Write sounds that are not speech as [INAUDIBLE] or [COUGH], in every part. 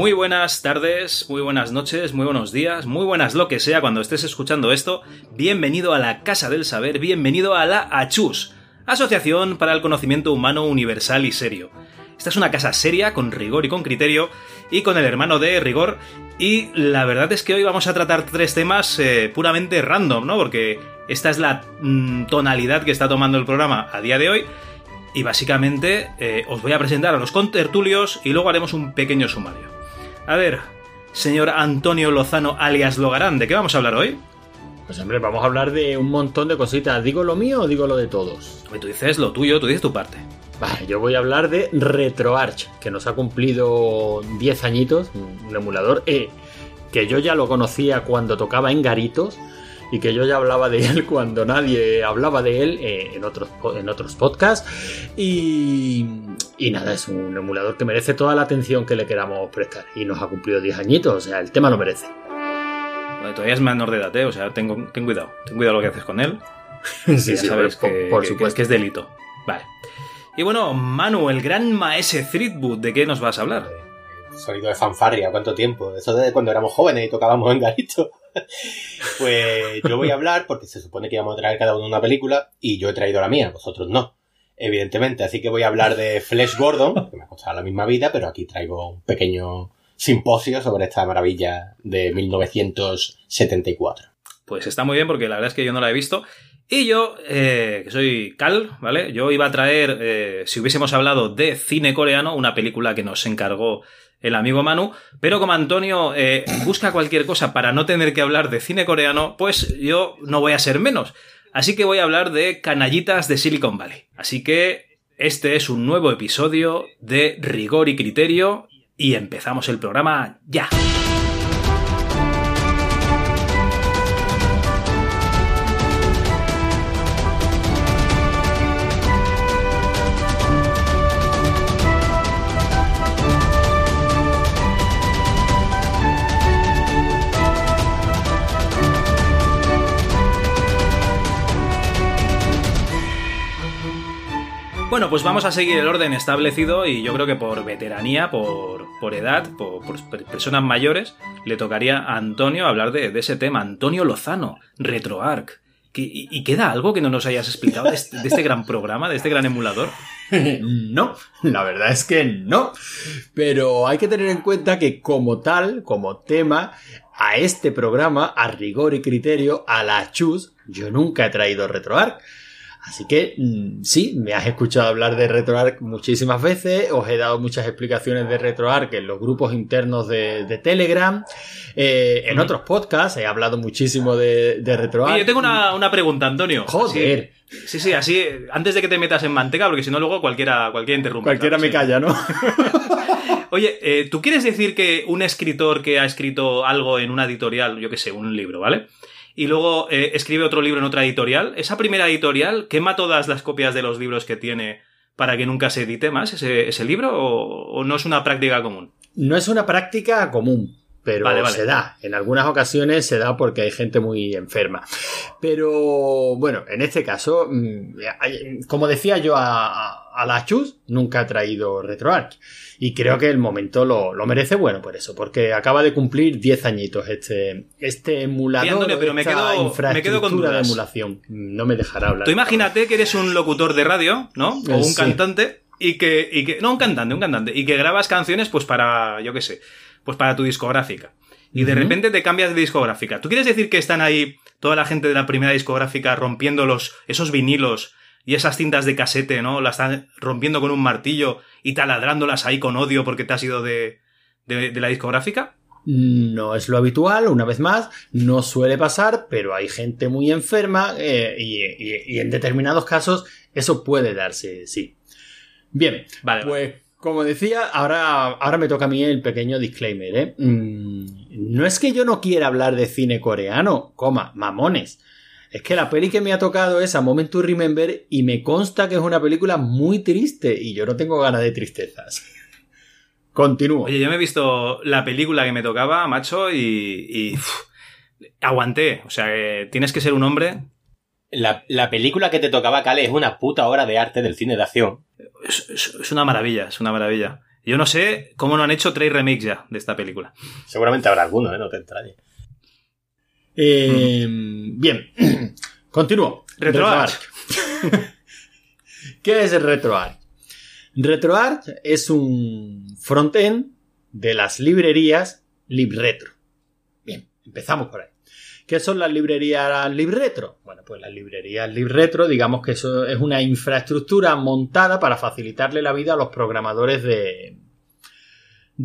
Muy buenas tardes, muy buenas noches, muy buenos días, muy buenas lo que sea cuando estés escuchando esto. Bienvenido a la Casa del Saber, bienvenido a la ACHUS, Asociación para el Conocimiento Humano Universal y Serio. Esta es una casa seria, con rigor y con criterio, y con el hermano de rigor. Y la verdad es que hoy vamos a tratar tres temas eh, puramente random, ¿no? Porque esta es la mm, tonalidad que está tomando el programa a día de hoy. Y básicamente eh, os voy a presentar a los contertulios y luego haremos un pequeño sumario. A ver, señor Antonio Lozano alias Logarán, ¿de qué vamos a hablar hoy? Pues hombre, vamos a hablar de un montón de cositas. ¿Digo lo mío o digo lo de todos? Tú dices lo tuyo, tú dices tu parte. Vale, yo voy a hablar de RetroArch, que nos ha cumplido 10 añitos, un emulador eh, que yo ya lo conocía cuando tocaba en Garitos y que yo ya hablaba de él cuando nadie hablaba de él eh, en, otros, en otros podcasts. Y, y nada, es un emulador que merece toda la atención que le queramos prestar. Y nos ha cumplido 10 añitos, o sea, el tema lo merece. Bueno, todavía es menor de edad, ¿eh? o sea, ten, ten cuidado, ten cuidado lo que haces con él. [LAUGHS] sí, ya sí, sabes por, que, por que- supuesto. que es delito. Vale. Y bueno, Manu, el gran maese Threadwood, ¿de qué nos vas a hablar? Sonido de fanfarria, ¿cuánto tiempo? Eso de cuando éramos jóvenes y tocábamos en garito. [LAUGHS] pues yo voy a hablar porque se supone que íbamos a traer cada uno una película y yo he traído la mía, vosotros no. Evidentemente, así que voy a hablar de Flash Gordon, que me ha costado la misma vida, pero aquí traigo un pequeño simposio sobre esta maravilla de 1974. Pues está muy bien porque la verdad es que yo no la he visto. Y yo, eh, que soy Cal, ¿vale? Yo iba a traer, eh, si hubiésemos hablado de cine coreano, una película que nos encargó el amigo Manu, pero como Antonio eh, busca cualquier cosa para no tener que hablar de cine coreano, pues yo no voy a ser menos. Así que voy a hablar de canallitas de Silicon Valley. Así que este es un nuevo episodio de Rigor y Criterio y empezamos el programa ya. Bueno, pues vamos a seguir el orden establecido y yo creo que por veteranía, por, por edad, por, por per- personas mayores, le tocaría a Antonio hablar de, ese tema. Antonio Lozano, RetroArch. ¿Qué- y, queda algo que no nos hayas explicado de este, de este gran programa, de este gran emulador? [LAUGHS] no, la verdad es que no. Pero hay que tener en cuenta que como tal, como tema, a este programa, a rigor y criterio, a la chus, yo nunca he traído RetroArch. Así que mm, sí, me has escuchado hablar de RetroArch muchísimas veces, os he dado muchas explicaciones de RetroArch en los grupos internos de, de Telegram, eh, en otros podcasts he hablado muchísimo de, de RetroArch. Oye, yo tengo una, una pregunta, Antonio. Joder, sí, sí, así, antes de que te metas en manteca, porque si no luego cualquiera, cualquiera interrumpe. cualquiera me calla, ¿no? [LAUGHS] Oye, eh, ¿tú quieres decir que un escritor que ha escrito algo en una editorial, yo que sé, un libro, ¿vale? Y luego eh, escribe otro libro en otra editorial, ¿esa primera editorial quema todas las copias de los libros que tiene para que nunca se edite más ese, libro o no es una práctica común? No es una práctica común, pero Vale, vale. se da. En algunas ocasiones se da porque hay gente muy enferma. Pero bueno, en este caso, mm, como decía yo a, a- a la Chus, nunca ha traído RetroArch. Y creo que el momento lo, lo merece bueno por eso, porque acaba de cumplir 10 añitos este, este emulador. Antonio, pero me quedo- me quedo con de dudas. emulación. No me dejará hablar. Tú imagínate que eres un locutor de radio, ¿no? O Eh, un sí. cantante y que, y que... No, un cantante, un cantante. Y que grabas canciones pues para, yo qué sé, pues para tu discográfica. Y de repente te cambias de discográfica. ¿Tú quieres decir que están ahí toda la gente de la primera discográfica rompiendo los, esos vinilos y esas cintas de casete, ¿no? Las están rompiendo con un martillo y taladrándolas ahí con odio porque te has ido de, de, de la discográfica? No es lo habitual, una vez más, no suele pasar, pero hay gente muy enferma eh, y, y- y en determinados casos eso puede darse, sí. Bien, Vale, vale. pues como decía, ahora, ahora me toca a mí el pequeño disclaimer. ¿eh? Mm, no es que yo no quiera hablar de cine coreano, coma, mamones. Es que la peli que me ha tocado es A Moment to Remember y me consta que es una película muy triste y yo no tengo ganas de tristezas. [LAUGHS] Continúo. Oye, yo me he visto la película que me tocaba, macho, y, y, aguanté. O sea, que tienes que ser un hombre. La, la película que te tocaba, Cale, es una puta obra de arte del cine de acción. Es, es- es una maravilla, es una maravilla. Yo no sé cómo no han hecho tres remakes ya de esta película. Seguramente habrá alguno, ¿eh? No te extrañes. Eh, Bien, [CLEARS THROAT] continúo. RetroArch. [LAUGHS] ¿Qué es el RetroArch? RetroArch es un frontend de las librerías LibRetro. Bien, empezamos por ahí. ¿Qué son las librerías LibRetro? Bueno, pues las librerías LibRetro, digamos que eso es una infraestructura montada para facilitarle la vida a los programadores de,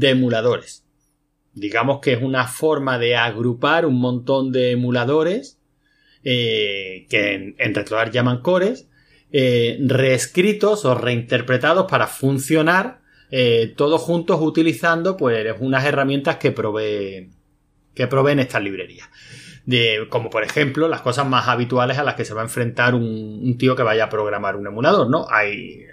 emuladores. Digamos que es una forma de agrupar un montón de emuladores eh, que en, en llaman cores, eh, reescritos o reinterpretados para funcionar eh, todos juntos utilizando pues unas herramientas que provee que proveen estas librerías. De, como por ejemplo las cosas más habituales a las que se va a enfrentar un, un tío que vaya a programar un emulador, ¿no? Hay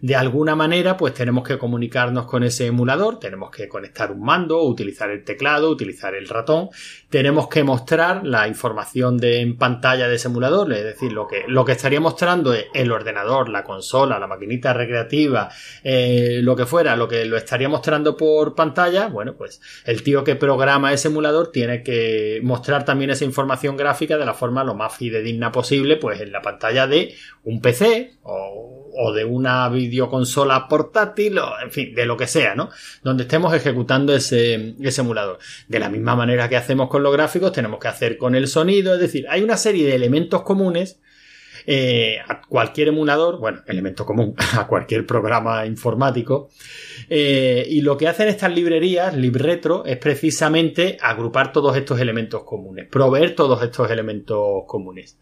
de alguna manera, pues tenemos que comunicarnos con ese emulador, tenemos que conectar un mando, utilizar el teclado, utilizar el ratón, tenemos que mostrar la información de, en pantalla de ese emulador, es decir, lo que, lo que estaría mostrando es el ordenador, la consola, la maquinita recreativa, eh, lo que fuera, lo que lo estaría mostrando por pantalla, bueno, pues el tío que programa ese emulador tiene que mostrar también esa información gráfica de la forma lo más fidedigna posible, pues en la pantalla de un PC o, o de una videoconsola portátil o en fin, de lo que sea, ¿no? Donde estemos ejecutando ese, emulador. De la misma manera que hacemos con los gráficos, tenemos que hacer con el sonido, es decir, hay una serie de elementos comunes eh, a cualquier emulador, bueno, elemento común, [LAUGHS] a cualquier programa informático. Eh, y lo que hacen estas librerías, LibRetro, es precisamente agrupar todos estos elementos comunes, proveer todos estos elementos comunes.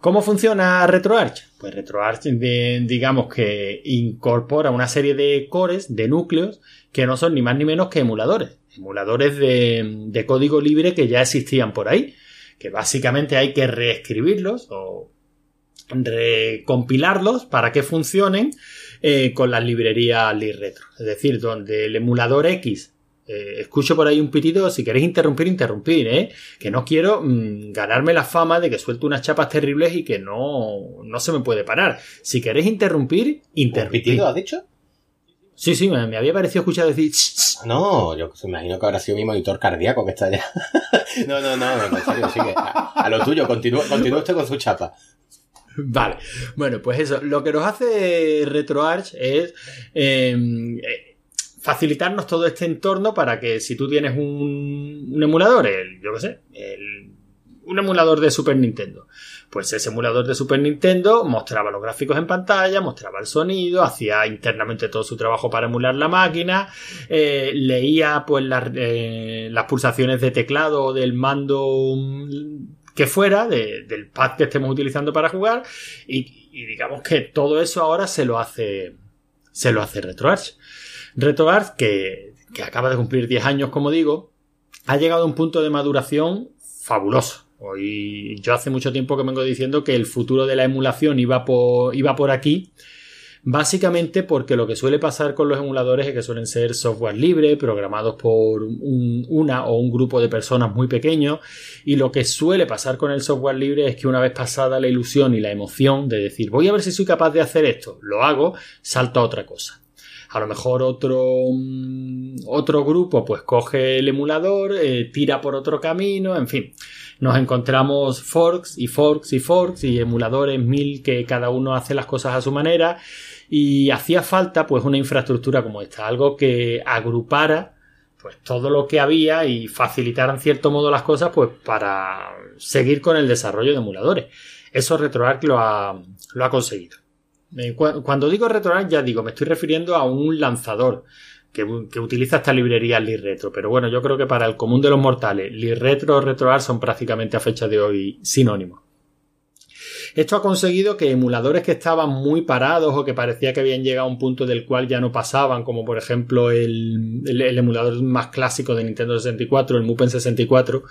¿Cómo funciona RetroArch? Pues RetroArch, digamos que incorpora una serie de cores, de núcleos, que no son ni más ni menos que emuladores. Emuladores de, de código libre que ya existían por ahí. Que básicamente hay que reescribirlos o recompilarlos para que funcionen eh, con las librerías LibRetro. Es decir, donde el emulador X eh, escucho por ahí un pitido, si queréis interrumpir, interrumpir, ¿eh? Que no quiero mm, ganarme la fama de que suelto unas chapas terribles y que no, no se me puede parar. Si queréis interrumpir, ¿Un interrumpir. pitido has dicho? Sí, sí, me, me había parecido escuchar decir... No, yo me imagino que habrá sido mi monitor cardíaco que está allá. [LAUGHS] no, no, no, en serio, sigue. A, a lo tuyo, continúa, continúa usted con su chapa. Vale, bueno, pues eso, lo que nos hace RetroArch es eh, eh, facilitarnos todo este entorno para que si tú tienes un, emulador, el, yo qué sé, el- un emulador de Super Nintendo, pues ese emulador de Super Nintendo mostraba los gráficos en pantalla, mostraba el sonido, hacía internamente todo su trabajo para emular la máquina, eh, leía pues las, eh, las pulsaciones de teclado del mando mm, que fuera, de- del pad que estemos utilizando para jugar, y, y digamos que todo eso ahora se lo hace, se lo hace RetroArch. RetroArch, que, que acaba de cumplir 10 años, como digo, ha llegado a un punto de maduración fabuloso. Hoy, yo hace mucho tiempo que vengo diciendo que el futuro de la emulación iba por, iba por aquí. Básicamente porque lo que suele pasar con los emuladores es que suelen ser software libre, programados por un- una o un grupo de personas muy pequeño, y lo que suele pasar con el software libre es que una vez pasada la ilusión y la emoción de decir voy a ver si soy capaz de hacer esto, lo hago, salta a otra cosa. A lo mejor otro, mm, otro grupo pues coge el emulador, eh, tira por otro camino, en fin. Nos encontramos forks y forks y forks y emuladores mil que cada uno hace las cosas a su manera y hacía falta pues una infraestructura como esta, algo que agrupara pues todo lo que había y facilitara en cierto modo las cosas pues para seguir con el desarrollo de emuladores. Eso RetroArch lo ha, lo ha conseguido. Eh, cu- Cuando digo RetroArch ya digo, me estoy refiriendo a un lanzador que, utiliza esta librería LibRetro, pero bueno, yo creo que para el común de los mortales, LibRetro o RetroArch son prácticamente a fecha de hoy sinónimos. Esto ha conseguido que emuladores que estaban muy parados o que parecía que habían llegado a un punto del cual ya no pasaban, como por ejemplo el, el- el emulador más clásico de Nintendo 64, el Mupen 64,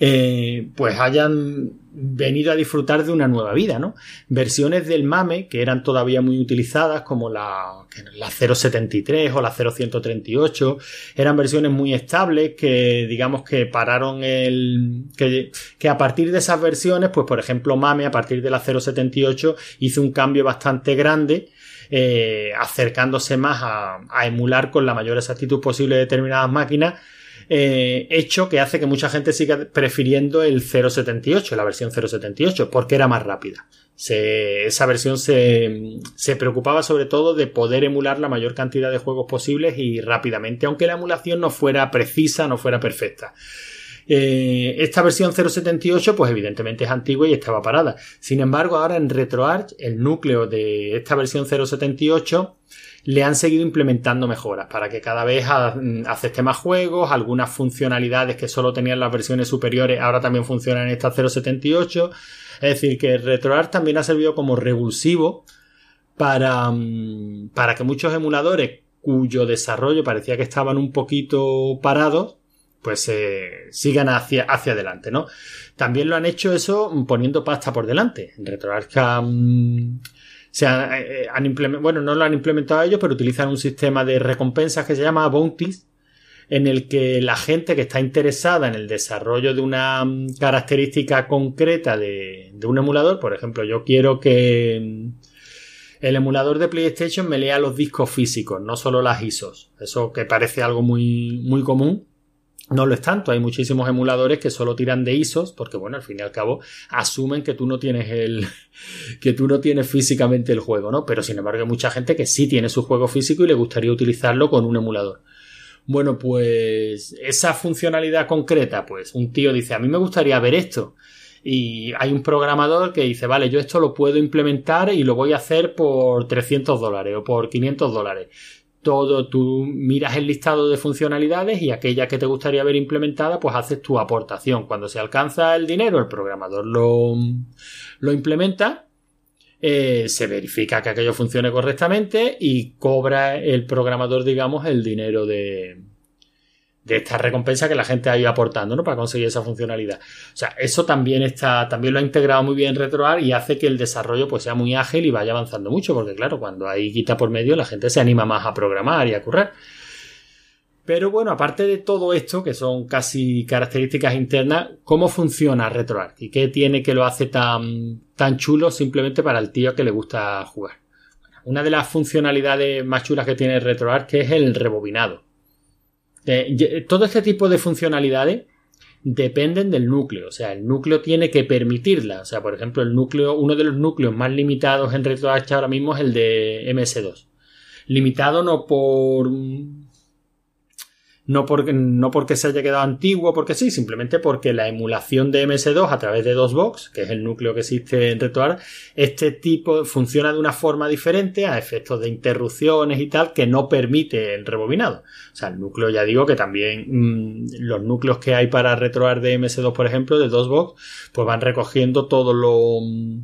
eh, pues hayan venido a disfrutar de una nueva vida, ¿no? Versiones del MAME que eran todavía muy utilizadas, como la, la 073 o la 0138, eran versiones muy estables que, digamos, que pararon el. que, que a partir de esas versiones, pues por ejemplo, MAME, a partir de la 078, hizo un cambio bastante grande. eh, acercándose más a, emular con la mayor exactitud posible determinadas máquinas, eh, hecho que hace que mucha gente siga prefiriendo el 078, la versión 078, porque era más rápida. Se, esa versión se, se, preocupaba sobre todo de poder emular la mayor cantidad de juegos posibles y rápidamente, aunque la emulación no fuera precisa, no fuera perfecta. Eh, esta versión 078, pues evidentemente es antigua y estaba parada. Sin embargo, ahora en RetroArch, el núcleo de esta versión 078 le han seguido implementando mejoras para que cada vez acepte más juegos, algunas funcionalidades que solo tenían las versiones superiores ahora también funcionan en esta 078. Es decir, que RetroArch también ha servido como revulsivo para, mm, para que muchos emuladores cuyo desarrollo parecía que estaban un poquito parados, pues eh, sigan hacia, hacia adelante, ¿no? También lo han hecho eso poniendo pasta por delante. RetroArch se eh, han, implementado, bueno, no lo han implementado ellos, pero utilizan un sistema de recompensas que se llama Bounties, en el que la gente que está interesada en el desarrollo de una mm, característica concreta de, de un emulador, por ejemplo, yo quiero que mm, el emulador de PlayStation me lea los discos físicos, no solo las ISOs. Eso que parece algo muy, muy común, no lo es tanto, hay muchísimos emuladores que solo tiran de ISOs porque bueno, al fin y al cabo asumen que tú no tienes el [LAUGHS] que tú no tienes físicamente el juego, ¿no? Pero sin embargo hay mucha gente que sí tiene su juego físico y le gustaría utilizarlo con un emulador. Bueno, pues esa funcionalidad concreta, pues un tío dice, a mí me gustaría ver esto. Y hay un programador que dice, vale, yo esto lo puedo implementar y lo voy a hacer por 300 dólares o por 500 dólares todo, tú miras el listado de funcionalidades y aquella que te gustaría ver implementada, pues haces tu aportación. Cuando se alcanza el dinero, el programador lo, lo implementa, eh, se verifica que aquello funcione correctamente y cobra el programador, digamos, el dinero de, de esta recompensa que la gente ha ido aportando, ¿no? Para conseguir esa funcionalidad. O sea, eso también está, también lo ha integrado muy bien RetroArch y hace que el desarrollo pues sea muy ágil y vaya avanzando mucho, porque claro, cuando hay guita por medio, la gente se anima más a programar y a currar. Pero bueno, aparte de todo esto, que son casi características internas, ¿cómo funciona RetroArch? ¿Y qué tiene que lo hace tan, tan chulo simplemente para el tío que le gusta jugar? Una de las funcionalidades más chulas que tiene RetroArch es el rebobinado. Todo este tipo de funcionalidades dependen del núcleo, o sea, el núcleo tiene que permitirla. O sea, por ejemplo, el núcleo, uno de los núcleos más limitados en RetroArch ahora mismo es el de MS2. Limitado no por no porque, no porque se haya quedado antiguo, porque sí, simplemente porque la emulación de MS2 a través de DOSBox, que es el núcleo que existe en RetroArch, este tipo funciona de una forma diferente a efectos de interrupciones y tal que no permite el rebobinado. O sea, el núcleo ya digo que también mm, los núcleos que hay para RetroArch de MS2, por ejemplo, de DOSBox, pues van recogiendo todo lo mm,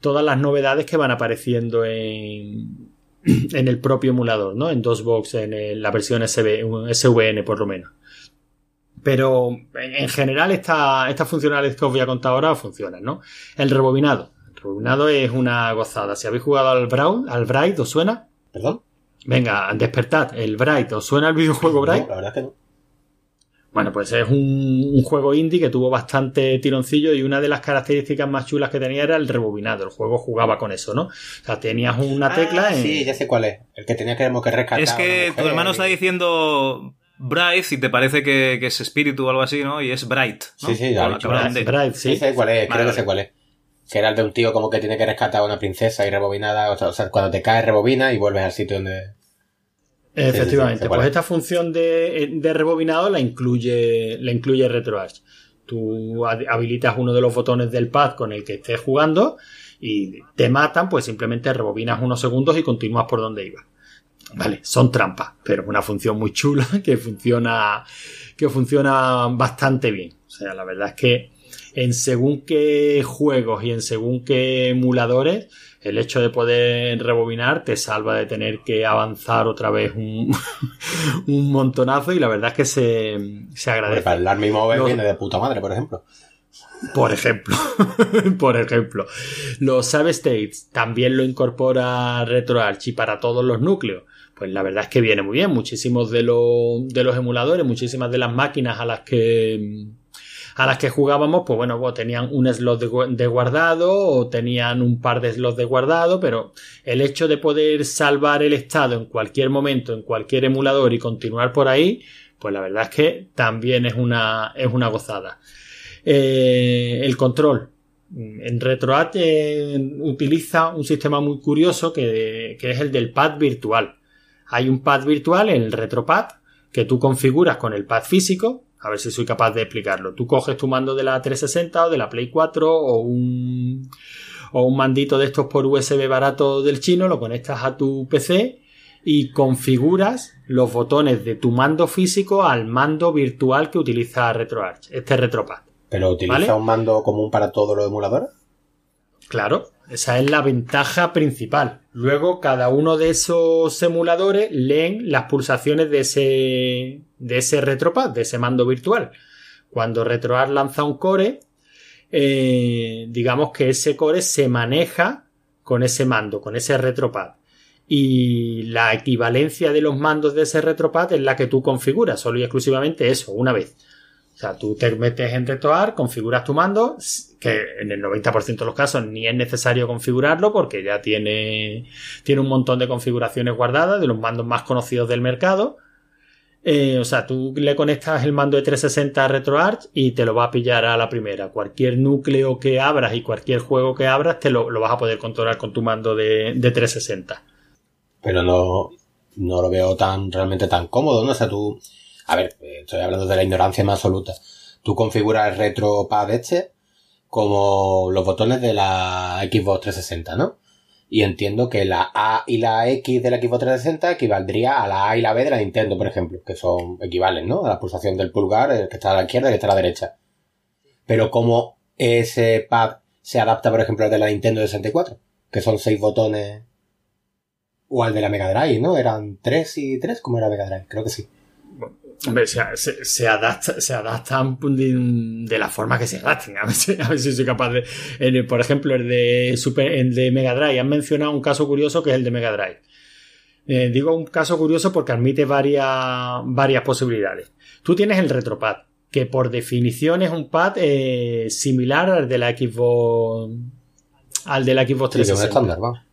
todas las novedades que van apareciendo en [CLEARS THROAT] en el propio emulador, ¿no? En DOSBox, en la versión SVN por lo menos. Pero en general estas funcionalidades que os voy a contar ahora funcionan, ¿no? El rebobinado. El rebobinado es una gozada. Si habéis jugado al Brown, al Bright, ¿os suena? ¿Perdón? Venga, despertad. El Bright, ¿os suena el videojuego Bright? No, la verdad que no. Bueno, pues es un, juego indie que tuvo bastante tironcillo y una de las características más chulas que tenía era el rebobinado. El juego jugaba con eso, ¿no? O sea, tenías una tecla ah, Sí, ya sé cuál es. El que tenía que, que rescatar. Es que tu hermano está diciendo Bright y te parece que, es espíritu o algo así, ¿no? Y es Bright. Sí, sí, ya Bright, Bright, sí. sí sé cuál es, creo que sé cuál es. Que era el de un tío como que tiene que rescatar a una princesa y rebobinada. O sea, cuando te caes rebobina y vuelves al sitio donde... Efectivamente, pues esta función de, rebobinado la incluye, la incluye RetroArch. Tú habilitas uno de los botones del pad con el que estés jugando y te matan, pues simplemente rebobinas unos segundos y continúas por donde ibas. Vale, son trampas, pero es una función muy chula [LAUGHS] que funciona, que funciona bastante bien. O sea, la verdad es que en según qué juegos y en según qué emuladores, el hecho de poder rebobinar te salva de tener que avanzar otra vez un, [LAUGHS] un montonazo y la verdad es que se, se agradece. para el Army Mobile viene de puta madre, por ejemplo. Por ejemplo, [LAUGHS] por ejemplo, los Save States también lo incorpora RetroArch y para todos los núcleos. Pues la verdad es que viene muy bien. Muchísimos de, los de los emuladores, muchísimas de las máquinas a las que a las que jugábamos, pues bueno, tenían un slot de, guardado o tenían un par de slots de guardado, pero el hecho de poder salvar el estado en cualquier momento, en cualquier emulador y continuar por ahí, pues la verdad es que también es una, es una gozada. Eh, el control. En RetroAd eh, utiliza un sistema muy curioso que, que es el del pad virtual. Hay un pad virtual, el RetroPad, que tú configuras con el pad físico, a ver si soy capaz de explicarlo. Tú coges tu mando de la 360 o de la Play 4 o un, o un mandito de estos por USB barato del chino, lo conectas a tu PC y configuras los botones de tu mando físico al mando virtual que utiliza RetroArch, este RetroPad. ¿Pero utiliza un mando común para todos los emuladores? Claro, esa es la ventaja principal. Luego, cada uno de esos emuladores leen las pulsaciones de ese, de ese retropad, de ese mando virtual. Cuando RetroArch lanza un core, eh, digamos que ese core se maneja con ese mando, con ese retropad. Y la equivalencia de los mandos de ese retropad es la que tú configuras, solo y exclusivamente eso, una vez. O sea, tú te metes en RetroArch, configuras tu mando, que en el 90% de los casos ni es necesario configurarlo porque ya tiene, tiene un montón de configuraciones guardadas de los mandos más conocidos del mercado. Eh, o sea, tú le conectas el mando de 360 a RetroArch y te lo va a pillar a la primera. Cualquier núcleo que abras y cualquier juego que abras te lo, vas a poder controlar con tu mando de, de 360. Pero no, no lo veo tan realmente tan cómodo, ¿no? O sea, tú a ver, estoy hablando de la ignorancia más absoluta. Tú configuras el RetroPad este como los botones de la Xbox 360, ¿no? Y entiendo que la A y la X de la Xbox 360 equivaldría a la A y la B de la Nintendo, por ejemplo, que son equivalen, ¿no? A la pulsación del pulgar, el que está a la izquierda y el que está a la derecha. Pero cómo ese pad se adapta, por ejemplo, al de la Nintendo 64, que son seis botones, o al de la Mega Drive, ¿no? Eran tres y tres, ¿cómo era Mega Drive? Creo que sí. Hombre, se, se, adapta, se adaptan de, la forma que se adapten. A ver si, soy capaz de. por ejemplo, el de, Super, el de Mega Drive. Han mencionado un caso curioso que es el de Mega Drive. Eh, digo un caso curioso porque admite varias, varias posibilidades. Tú tienes el retropad, que por definición es un pad eh, similar al de la Xbox. Al de la Xbox 360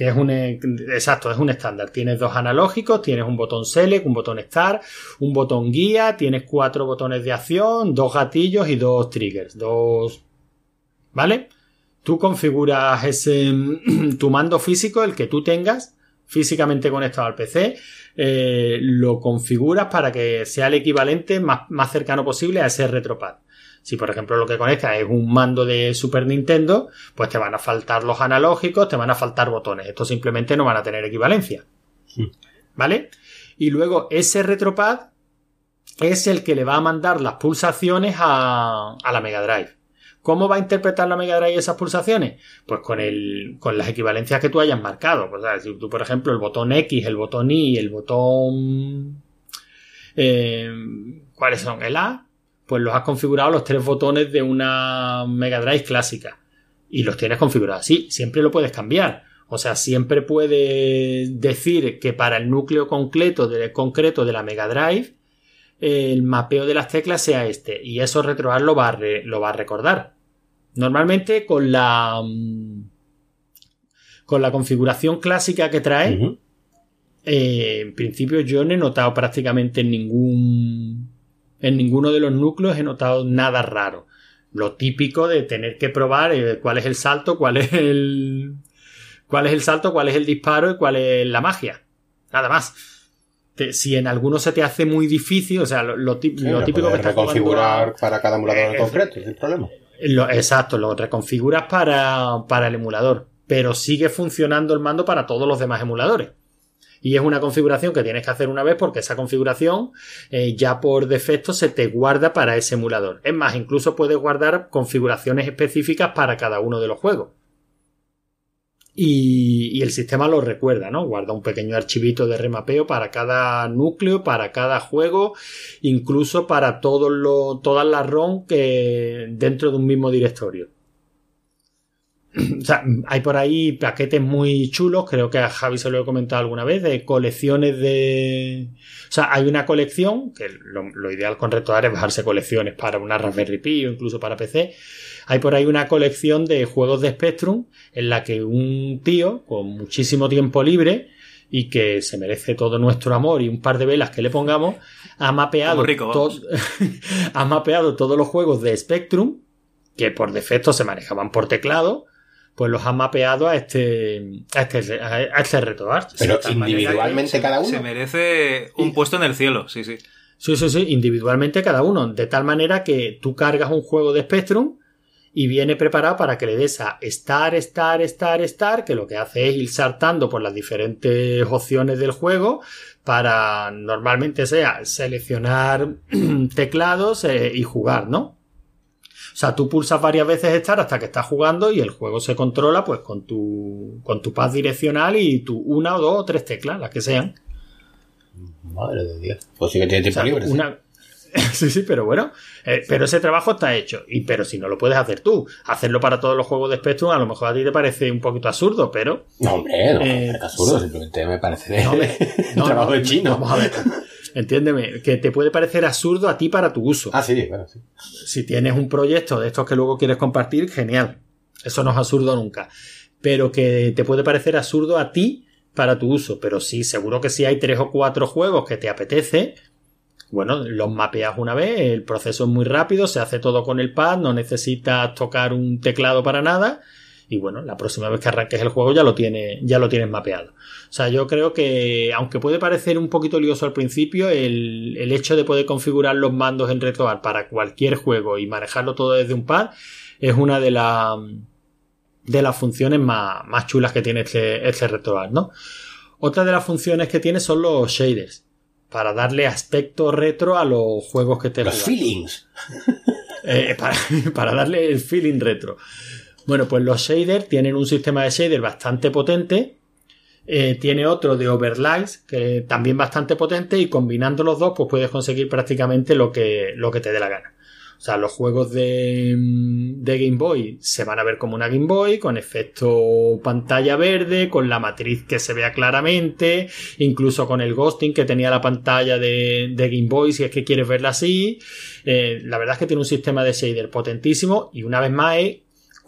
que es un exacto, es un estándar. Tienes dos analógicos, tienes un botón select, un botón start, un botón guía, tienes cuatro botones de acción, dos gatillos y dos triggers, dos ¿vale? Tú configuras ese [CLEARS THROAT] tu mando físico, el que tú tengas físicamente conectado al PC, eh, lo configuras para que sea el equivalente más, más cercano posible a ese retropad. Si por ejemplo lo que conectas es un mando de Super Nintendo, pues te van a faltar los analógicos, te van a faltar botones. Estos simplemente no van a tener equivalencia. ¿Vale? Y luego ese retropad es el que le va a mandar las pulsaciones a, la Mega Drive. ¿Cómo va a interpretar la Mega Drive esas pulsaciones? Pues con, el, con las equivalencias que tú hayas marcado. Pues, si tú, por ejemplo, el botón X, el botón Y, el botón... Eh, ¿Cuáles son? El A, pues los has configurado los tres botones de una Mega Drive clásica. Y los tienes configurados así. Siempre lo puedes cambiar. O sea, siempre puedes decir que para el núcleo concreto de, concreto de la Mega Drive, el mapeo de las teclas sea este. Y eso RetroArch lo va a, lo va a recordar. Normalmente con la. Mm, con la configuración clásica que trae. Eh, en principio yo no he notado prácticamente ningún en ninguno de los núcleos he notado nada raro. Lo típico de tener que probar eh, cuál es el salto, cuál es el. cuál es el salto, cuál es el disparo y cuál es la magia. Nada más. si en alguno se te hace muy difícil, o sea, lo, típico que estás reconfigurar para cada emulador en concreto, sin problema. exacto, lo reconfiguras para, para el emulador, pero sigue funcionando el mando para todos los demás emuladores y es una configuración que tienes que hacer una vez porque esa configuración eh, ya por defecto se te guarda para ese emulador. Es más, incluso puedes guardar configuraciones específicas para cada uno de los juegos. Y, el sistema lo recuerda, ¿no? Guarda un pequeño archivito de remapeo para cada núcleo, para cada juego, incluso para todos todas las ROM que dentro de un mismo directorio. [CLEARS THROAT] o sea, hay por ahí paquetes muy chulos, creo que a Javi se lo he comentado alguna vez, de colecciones de... O sea, hay una colección, que lo, ideal con RetroArt es bajarse colecciones para una Raspberry Pi o incluso para PC. Hay por ahí una colección de juegos de Spectrum en la que un tío con muchísimo tiempo libre y que se merece todo nuestro amor y un par de velas que le pongamos, ha mapeado, [LAUGHS] ha mapeado todos los juegos de Spectrum que por defecto se manejaban por teclado, pues los han mapeado a este a este, a este RetroArch. Pero individualmente cada uno. Se merece un puesto en el cielo, sí, sí. Sí, sí, sí, individualmente cada uno. De tal manera que tú cargas un juego de Spectrum y viene preparado para que le des a Star, Star, Star, Star, que lo que hace es ir saltando por las diferentes opciones del juego para normalmente sea seleccionar [CLEARS THROAT] teclados eh, y jugar, ¿no? O sea, tú pulsas varias veces Start hasta que estás jugando y el juego se controla pues con tu, con tu pad direccional y tu una o dos o tres teclas, las que sean. Madre de Dios. Pues sí que tiene tiempo libre. [LAUGHS] sí, sí, pero bueno. Eh, pero ese trabajo está hecho. Y pero si no lo puedes hacer tú, hacerlo para todos los juegos de Spectrum, a lo mejor a ti te parece un poquito absurdo, pero. No, hombre, no, eh, absurdo, simplemente me parece no, [LAUGHS] trabajo de chino. Vamos a ver. Entiéndeme, que te puede parecer absurdo a ti para tu uso. Ah, sí, bueno, sí. Si tienes un proyecto de estos que luego quieres compartir, genial. Eso no es absurdo nunca. Pero que te puede parecer absurdo a ti para tu uso. Pero sí, seguro que si hay tres o cuatro juegos que te apetece, bueno, los mapeas una vez, el proceso es muy rápido, se hace todo con el pad, no necesitas tocar un teclado para nada y bueno, la próxima vez que arranques el juego ya lo tienes, ya lo tienes mapeado. O sea, yo creo que, aunque puede parecer un poquito lioso al principio, el, hecho de poder configurar los mandos en RetroArt para cualquier juego y manejarlo todo desde un pad es una de las de las funciones más, más chulas que tiene este, este RetroArt, ¿no? Otra de las funciones que tiene son los shaders para darle aspecto retro a los juegos que te Los feelings. Eh, para, [LAUGHS] para, darle el feeling retro. Bueno, pues los shaders tienen un sistema de shader bastante potente. Eh, tiene otro de overlays que también bastante potente y combinando los dos pues puedes conseguir prácticamente lo que, lo que te dé la gana. O sea, los juegos de, de, Game Boy se van a ver como una Game Boy, con efecto pantalla verde, con la matriz que se vea claramente, incluso con el ghosting que tenía la pantalla de, de Game Boy, si es que quieres verla así. Eh, la verdad es que tiene un sistema de shader potentísimo y una vez más es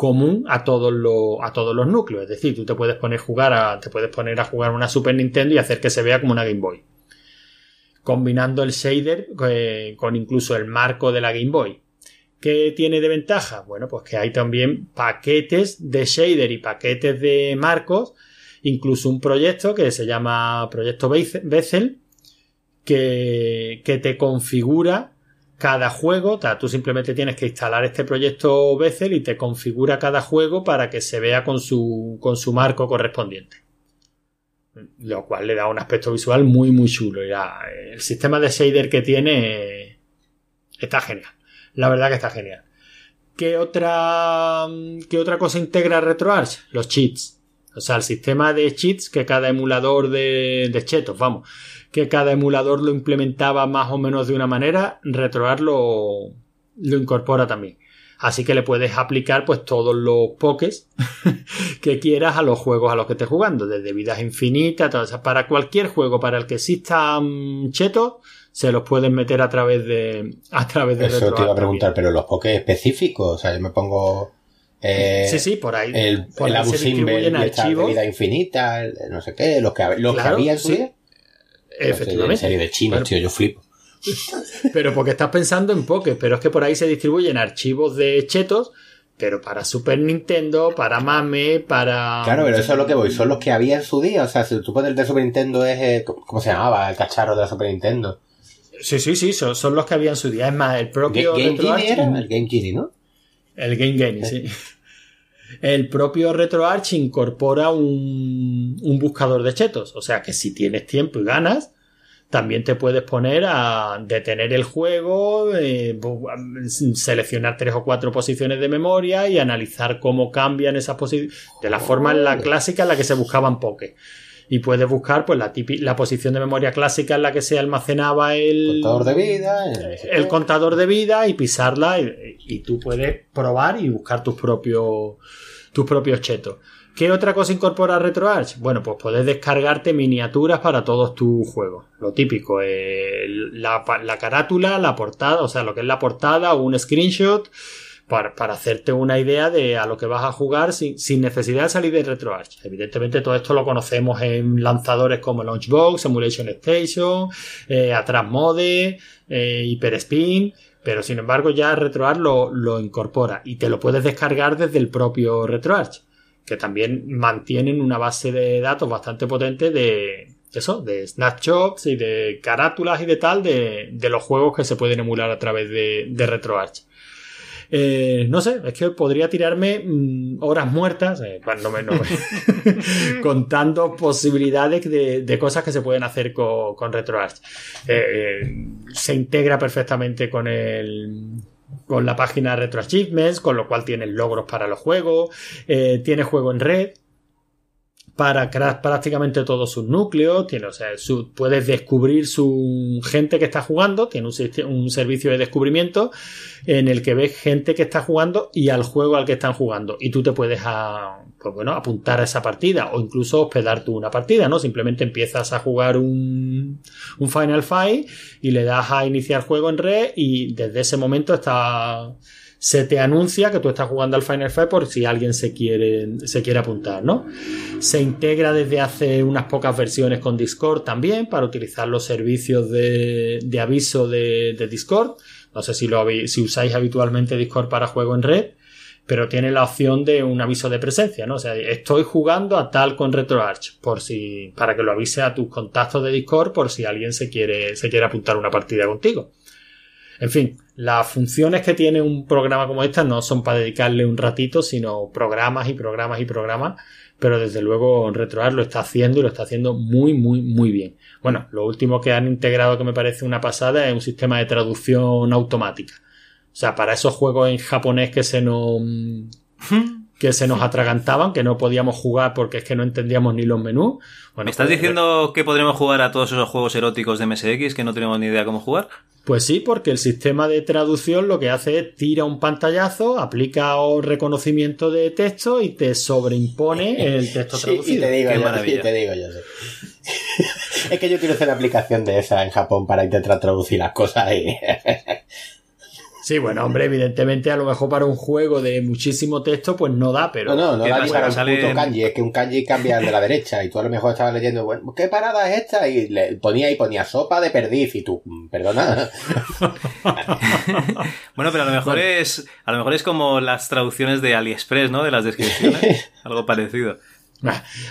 común a todos los a todos los núcleos. Es decir tú te puedes poner jugar a, te puedes poner a jugar una Super Nintendo y hacer que se vea como una Game Boy. Combinando el shader eh, con incluso el marco de la Game Boy. ¿Qué tiene de ventaja? Bueno, pues que hay también paquetes de shader y paquetes de marcos, incluso un proyecto que se llama Proyecto Bessel, que, que te configura cada juego, tú simplemente tienes que instalar este proyecto Bessel y te configura cada juego para que se vea con su, con su marco correspondiente. Lo cual le da un aspecto visual muy, muy chulo. el sistema de shader que tiene está genial. La verdad que está genial. ¿Qué otra, qué otra cosa integra RetroArch? Los cheats. O sea, el sistema de cheats que cada emulador de, de chetos, vamos, que cada emulador lo implementaba más o menos de una manera, RetroArch lo, lo incorpora también. Así que le puedes aplicar pues todos los pokés [LAUGHS] que quieras a los juegos a los que estés jugando, desde vidas infinitas, para cualquier juego para el que existan chetos, se los pueden meter a través de a través de Eso te iba a preguntar, pero los pokés específicos, o sea, yo me pongo eh, sí, sí, por ahí. El, por el ahí archivos. vida infinita, no sé qué, los que, los que había en sí. Efectivamente. serie de chinos, tío, yo flipo. [LAUGHS] Pero porque estás pensando en Poké, pero es que por ahí se distribuyen archivos de chetos, pero para Super Nintendo, para Mame, para. Claro, pero eso es lo que voy, son los que había en su día. O sea, si tú pones el de Super Nintendo es. Eh, ¿Cómo se llamaba? El cacharro de la Super Nintendo. Sí, sí, sí, son, son los que había en su día. Es más, el propio. Game Genie era el Game Genie, ¿no? El Game Genie, sí. El propio RetroArch incorpora un, un buscador de chetos. O sea que si tienes tiempo y ganas, también te puedes poner a detener el juego, eh, seleccionar tres o cuatro posiciones de memoria y analizar cómo cambian esas posiciones de la forma en la clásica en la que se buscaban Poké. Y puedes buscar pues la, la posición de memoria clásica en la que se almacenaba el contador de vida, el, contador de vida y pisarla y, y, tú puedes probar y buscar tus propios tus propios chetos. ¿Qué otra cosa incorpora RetroArch? Bueno, pues puedes descargarte miniaturas para todos tus juegos. Lo típico, eh, la, carátula, la portada, o sea, lo que es la portada o un screenshot para, hacerte una idea de a lo que vas a jugar sin, necesidad de salir de RetroArch. Evidentemente todo esto lo conocemos en lanzadores como Launchbox, Emulation Station, eh, Mode, eh, Hyperspin, pero sin embargo ya RetroArch lo, lo incorpora y te lo puedes descargar desde el propio RetroArch que también mantienen una base de datos bastante potente de eso, de snapshots y de carátulas y de tal de, los juegos que se pueden emular a través de, RetroArch. Eh, no sé, es que podría tirarme mm, horas muertas, eh, cuando menos, [LAUGHS] contando posibilidades de, cosas que se pueden hacer con, RetroArch. Eh, se integra perfectamente con el, con la página Retro Achievements, con lo cual tienes logros para los juegos, eh, tiene juego en red para prácticamente todos sus núcleos, tiene, o sea, puedes descubrir su gente que está jugando, tiene un, un, servicio de descubrimiento en el que ves gente que está jugando y al juego al que están jugando y tú te puedes pues bueno, apuntar a esa partida o incluso hospedar tú una partida, ¿no? Simplemente empiezas a jugar un, un Final Fight y le das a iniciar juego en red y desde ese momento está se te anuncia que tú estás jugando al Final Fight por si alguien se quiere, se quiere apuntar, ¿no? Se integra desde hace unas pocas versiones con Discord también para utilizar los servicios de, de aviso de, de, Discord. No sé si, lo, si usáis habitualmente Discord para juego en red pero tiene la opción de un aviso de presencia, ¿no? O sea, estoy jugando a tal con RetroArch, por si, para que lo avise a tus contactos de Discord por si alguien se quiere, se quiere apuntar una partida contigo. En fin, las funciones que tiene un programa como esta no son para dedicarle un ratito, sino programas y programas y programas, pero desde luego RetroArch lo está haciendo y lo está haciendo muy, muy, muy bien. Bueno, lo último que han integrado que me parece una pasada es un sistema de traducción automática o sea, para esos juegos en japonés que se nos que se nos atragantaban, que no podíamos jugar porque es que no entendíamos ni los menús. Bueno, ¿Me estás pues, diciendo que podremos jugar a todos esos juegos eróticos de MSX que no tenemos ni idea cómo jugar? Pues sí, porque el sistema de traducción lo que hace es tira un pantallazo, aplica un reconocimiento de texto y te sobreimpone [LAUGHS] el texto traducido. Sí, y te digo Qué maravilla. te digo yo, [LAUGHS] es que yo quiero hacer la aplicación de esa en Japón para intentar traducir las cosas y... [LAUGHS] Sí, bueno, hombre, evidentemente a lo mejor para un juego de muchísimo texto pues no da, pero... No, no, no da ni para un puto kanji, es que un kanji cambia de la derecha y tú a lo mejor estabas leyendo, bueno, ¿qué parada es esta? Y le ponía y ponía sopa de perdiz y tú, mm, perdona. [LAUGHS] bueno, pero a lo mejor es a lo mejor es como las traducciones de AliExpress, ¿no? De las descripciones, [LAUGHS] algo parecido.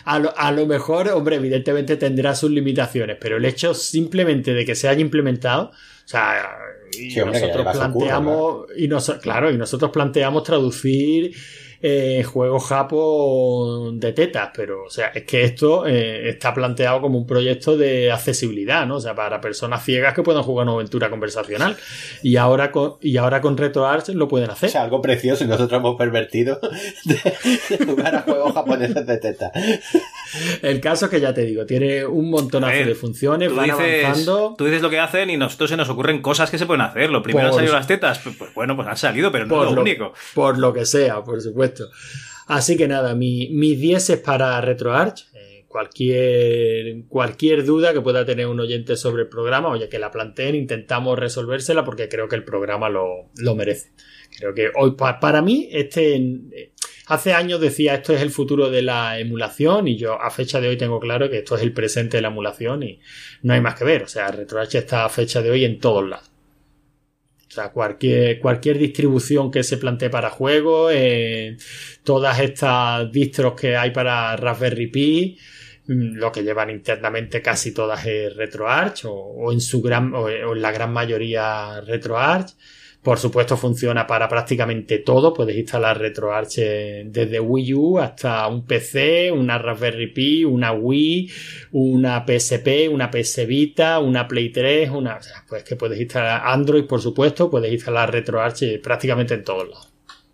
A lo, a lo, mejor, hombre, evidentemente tendrá sus limitaciones, pero el hecho simplemente de que se haya implementado, o sea, y nosotros planteamos, y claro, y nosotros planteamos traducir eh, juegos japo de tetas, pero o sea, es que esto eh, está planteado como un proyecto de accesibilidad, ¿no? O sea, para personas ciegas que puedan jugar una aventura conversacional. Y ahora con, y ahora con RetroArch lo pueden hacer. O sea, algo precioso y nosotros hemos pervertido de, jugar a juegos japoneses de tetas. El caso es que ya te digo, tiene un montonazo de funciones, van avanzando. Tú dices lo que hacen y nosotros se nos ocurren cosas que se pueden hacer. Lo primero han salido las tetas, pues, pues, bueno, pues han salido, pero no es lo, único. Por lo que sea, por supuesto. Así que nada, mi, mi 10 es para RetroArch. Eh, cualquier, duda que pueda tener un oyente sobre el programa, oye, que la planteen, intentamos resolvérsela porque creo que el programa lo, merece. Creo que hoy, para mí, este, hace años decía esto es el futuro de la emulación y yo a fecha de hoy tengo claro que esto es el presente de la emulación y no hay más que ver. O sea, RetroArch está a fecha de hoy en todos lados. O sea, cualquier, cualquier distribución que se plantee para juegos, eh, todas estas distros que hay para Raspberry Pi, mm, lo que llevan internamente casi todas es RetroArch o, en su gran o en la gran mayoría RetroArch. Por supuesto funciona para prácticamente todo. Puedes instalar RetroArch desde Wii U hasta un PC, una Raspberry Pi, una Wii, una PSP, una PS Vita, una Play 3, una... pues que puedes instalar Android, por supuesto. Puedes instalar RetroArch prácticamente en todos lados.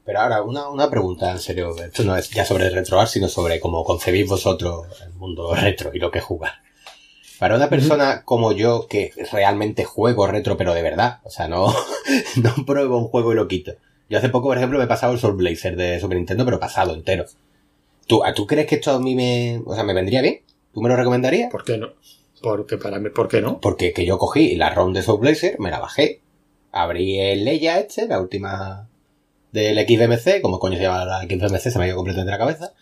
Pero ahora, una, una pregunta en serio. Esto no es ya sobre RetroArch, sino sobre cómo concebís vosotros el mundo retro y lo que jugar. Para una persona como yo que realmente juego retro, pero de verdad, o sea, no, [LAUGHS] no pruebo un juego y lo quito. Yo hace poco, por ejemplo, me he pasado el Soul Blazer de Super Nintendo, pero pasado entero. ¿Tú, ¿Tú crees que esto a mí me, o sea, me vendría bien? ¿Tú me lo recomendarías? ¿Por qué no? Porque para mí, ¿por qué no? Porque que yo cogí la ROM de Soul Blazer, me la bajé, abrí el Leia este, la última del XBMC, como coño se llama la XBMC, se me ha ido completamente la cabeza.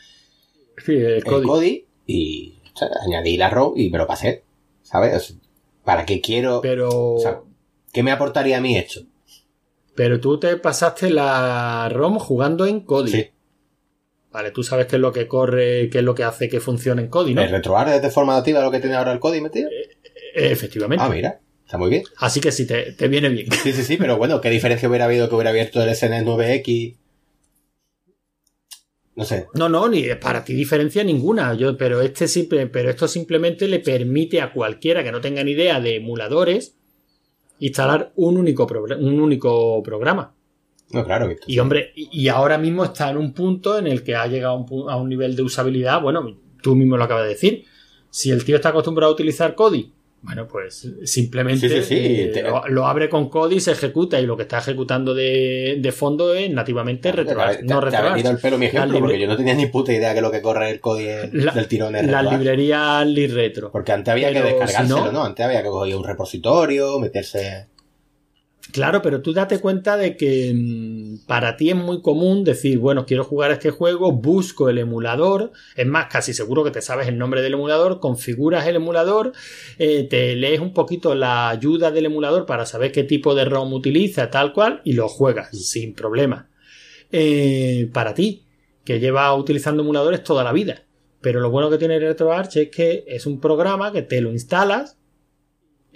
Sí, el. El Kodi y o sea, añadí la ROM y me lo pasé. ¿Sabes? ¿Para qué quiero? Pero, O sea, ¿qué me aportaría a mí esto? pero tú te pasaste la ROM jugando en Kodi. Sí. Vale, tú sabes qué es lo que corre, qué es lo que hace que funcione en Kodi, ¿no? ¿El retroar de forma nativa lo que tiene ahora el Kodi metido? Eh, Efectivamente. Ah, mira, está muy bien. Así que sí, te, te viene bien. Sí, sí, sí, pero bueno, ¿qué diferencia hubiera habido que hubiera abierto el SNES 9X? No sé. No, no, ni para ti diferencia ninguna. Yo, pero este simple, pero esto simplemente le permite a cualquiera que no tenga ni idea de emuladores instalar un único, un único programa. No, claro. Y hombre, y ahora mismo está en un punto en el que ha llegado a un, a un nivel de usabilidad. Bueno, tú mismo lo acabas de decir. Si el tío está acostumbrado a utilizar Kodi, bueno, pues simplemente Sí, sí, sí, eh, te- lo, lo abre con Kodi, se ejecuta y lo que está ejecutando de, de fondo es nativamente Te, RetroArch, te- no te ha RetroArch. venido el pelo mi ejemplo, porque yo no tenía ni puta idea que lo que corre el Kodi es- La- del tirón es La RetroArch. librería Li Retro. Porque antes había que si descargárselo, no- no... Antes había que coger un repositorio, meterse... Claro, pero tú date cuenta de que mm, para ti es muy común decir, bueno, quiero jugar este juego, busco el emulador, es más, casi seguro que te sabes el nombre del emulador, configuras el emulador, eh, te lees un poquito la ayuda del emulador para saber qué tipo de ROM utiliza, tal cual, y lo juegas sin problema. Eh, para ti, que lleva utilizando emuladores toda la vida. Pero lo bueno que tiene RetroArch es que es un programa que te lo instalas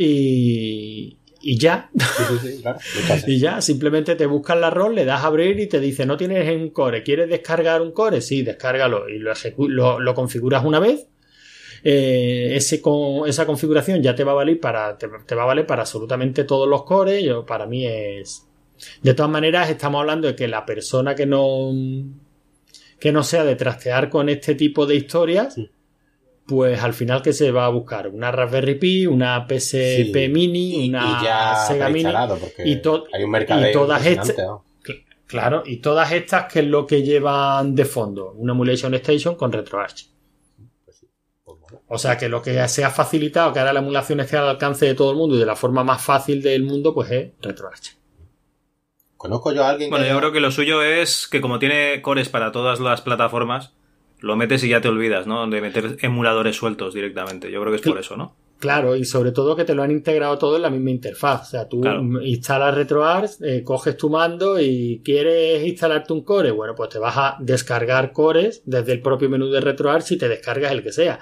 y, y ya. Sí, sí, sí, claro. Entonces, [LAUGHS] Y ya, simplemente te buscas la ROM, le das a abrir y te dice, no tienes un core, ¿quieres descargar un core? Sí, descárgalo y lo, lo, lo configuras una vez. Eh, ese con, esa configuración ya te va a valer para te, te va a valer para absolutamente todos los cores. Yo, para mí es. De todas maneras, estamos hablando de que la persona que no que no sea de trastear con este tipo de historias, Sí. Pues al final que se va a buscar una Raspberry Pi, una PSP Sí. Mini, y, una y ya Sega Mini. y to- hay un y todas estas- ¿no? Claro, y todas estas que es lo que llevan de fondo, una Emulation Station con RetroArch. Pues bueno. O sea que lo que se ha facilitado, que ahora la emulación esté al alcance de todo el mundo y de la forma más fácil del mundo, pues es RetroArch. Conozco yo a alguien Bueno, que... yo creo que lo suyo es que como tiene cores para todas las plataformas, lo metes y ya te olvidas, ¿no? De meter emuladores sueltos directamente. Yo creo que es por eso, ¿no? Claro, y sobre todo que te lo han integrado todo en la misma interfaz. O sea, tú Claro. instalas RetroArch, eh, coges tu mando y quieres instalarte un core. Bueno, pues te vas a descargar cores desde el propio menú de RetroArch y te descargas el que sea.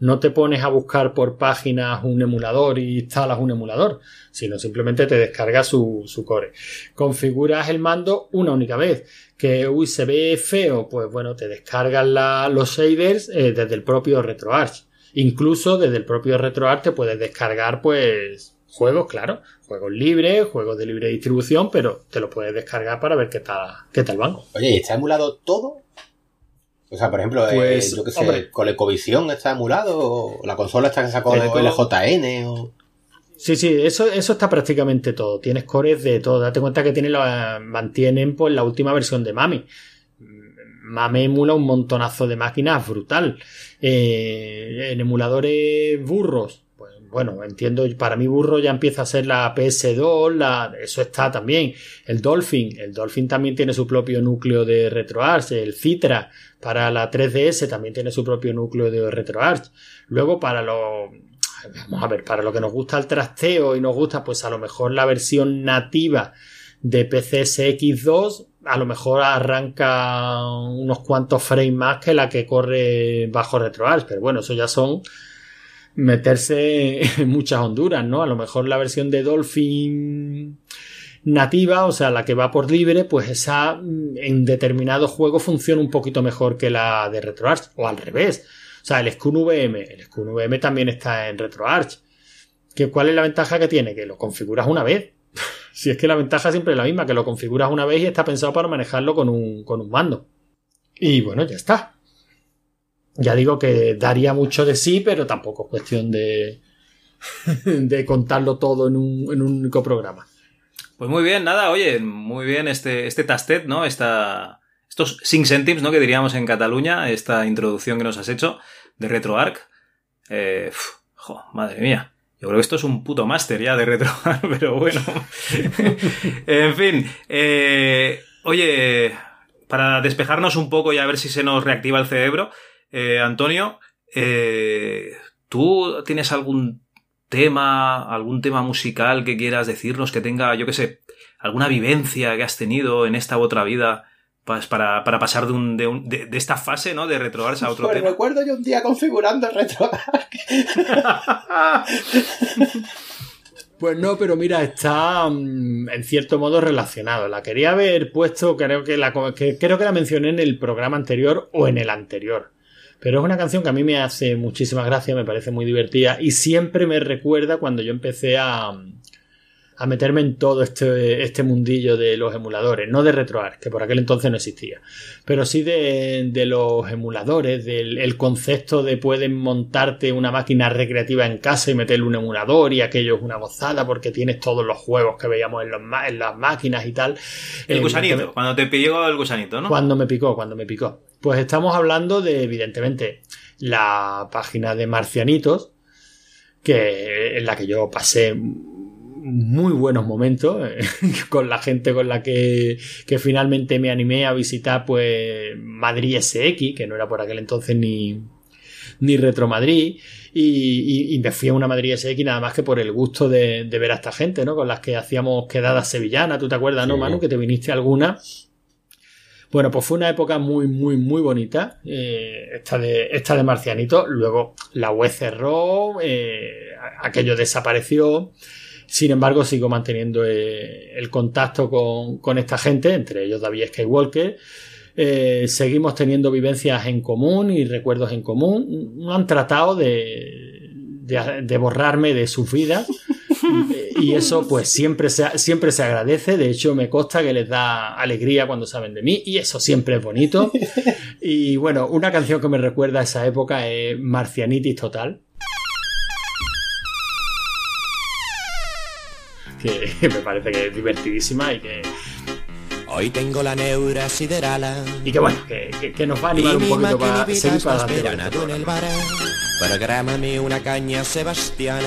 No te pones a buscar por páginas un emulador y instalas un emulador, sino simplemente te descargas su, su core. Configuras el mando una única vez. Que uy, se ve feo, pues bueno, te descargas la- los shaders eh, desde el propio RetroArch. Incluso desde el propio RetroArch te puedes descargar, pues, juegos, claro, juegos libres, juegos de libre distribución, pero te los puedes descargar para ver qué tal, qué tal van. Oye, ¿y está emulado todo? O sea, por ejemplo, eh, Pues, yo qué sé, está emulado, o la consola está que sacó Coleco- LJN, o... Sí, sí, eso, eso está prácticamente todo. Tienes cores de todo. Date cuenta que tiene la, mantienen pues la última versión de Mami. Mame emula un montonazo de máquinas brutal. Eh, en emuladores burros, pues bueno, entiendo, para mí burro ya empieza a ser la PS2, la, eso está también. El Dolphin, el Dolphin también tiene su propio núcleo de RetroArch. El Citra para la 3DS también tiene su propio núcleo de RetroArch. Luego para los vamos a ver, para lo que nos gusta el trasteo y nos gusta, pues a lo mejor la versión nativa de PCSX2 a lo mejor arranca unos cuantos frames más que la que corre bajo RetroArch, pero bueno, eso ya son meterse en muchas honduras, ¿no? A lo mejor la versión de Dolphin nativa, o sea, la que va por libre, pues esa mm, en determinados juegos funciona un poquito mejor que la de RetroArch, o al revés. O sea, el Skun VM, el Skun VM también está en RetroArch. ¿Que, ¿Cuál es la ventaja que tiene? Que lo configuras una vez. [LAUGHS] Si es que la ventaja siempre es la misma, que lo configuras una vez y está pensado para manejarlo con un, con un mando. Y bueno, ya está. Ya digo que daría mucho de sí, pero tampoco es cuestión de, [LAUGHS] de contarlo todo en un, en un único programa. Pues muy bien, nada, oye, muy bien este, este tastet, ¿no? Esta, estos 5 céntimos, ¿no? Que diríamos en Cataluña, esta introducción que nos has hecho de RetroArch. Eh, madre mía. Yo creo que esto es un puto máster ya de RetroArch, [LAUGHS] pero bueno. [LAUGHS] en fin, eh, oye, para despejarnos un poco y a ver si se nos reactiva el cerebro, eh, Antonio, eh, ¿tú tienes algún tema, algún tema musical que quieras decirnos que tenga, yo qué sé, alguna vivencia que has tenido en esta u otra vida para, para pasar de, un, de, un, de, de, esta fase, ¿no? De RetroArch a otro pues tema. recuerdo yo un día configurando RetroArch. [LAUGHS] Pues no, pero mira, está um, en cierto modo relacionado. La quería haber puesto, creo que la, que, creo que la mencioné en el programa anterior o en el anterior. Pero es una canción que a mí me hace muchísimas gracias, me parece muy divertida y siempre me recuerda cuando yo empecé a, a meterme en todo este, este mundillo de los emuladores, no de RetroArch, que por aquel entonces no existía, pero sí de, de los emuladores, del el concepto de pueden montarte una máquina recreativa en casa y meterle un emulador y aquello es una gozada porque tienes todos los juegos que veíamos en, los, en las máquinas y tal. El eh, gusanito, me, cuando te pilló el gusanito, ¿no? Cuando me picó, cuando me picó. Pues estamos hablando de, evidentemente, la página de Marcianitos, que en la que yo pasé muy buenos momentos eh, [LAUGHS] con la gente con la que, que, finalmente me animé a visitar pues Madrid SX, que no era por aquel entonces ni, ni Retro Madrid, y, y, y, me fui a una Madrid SX nada más que por el gusto de, de, ver a esta gente, ¿no? Con las que hacíamos quedadas sevillanas, ¿tú te acuerdas, sí. no, Manu? Que te viniste alguna. Bueno, pues fue una época muy, muy, muy bonita, eh, esta, de, esta de Marcianito. Luego la web cerró, eh, aquello desapareció. Sin embargo, sigo manteniendo eh, el contacto con, con, esta gente, entre ellos David Skywalker. Eh, seguimos teniendo vivencias en común y recuerdos en común. No han tratado de, de, borrarme de sus vidas. y eso pues siempre se, siempre se agradece. De hecho, me consta que les da alegría cuando saben de mí y eso siempre es bonito. Y bueno, una canción que me recuerda a esa época es Marcianitis Total. Que [LAUGHS] me parece que es divertidísima y que Hoy tengo la neura sideral. Y que bueno, que, que, que nos va a animar un poquito para seguir para adelante. Prográmame una caña, Sebastián.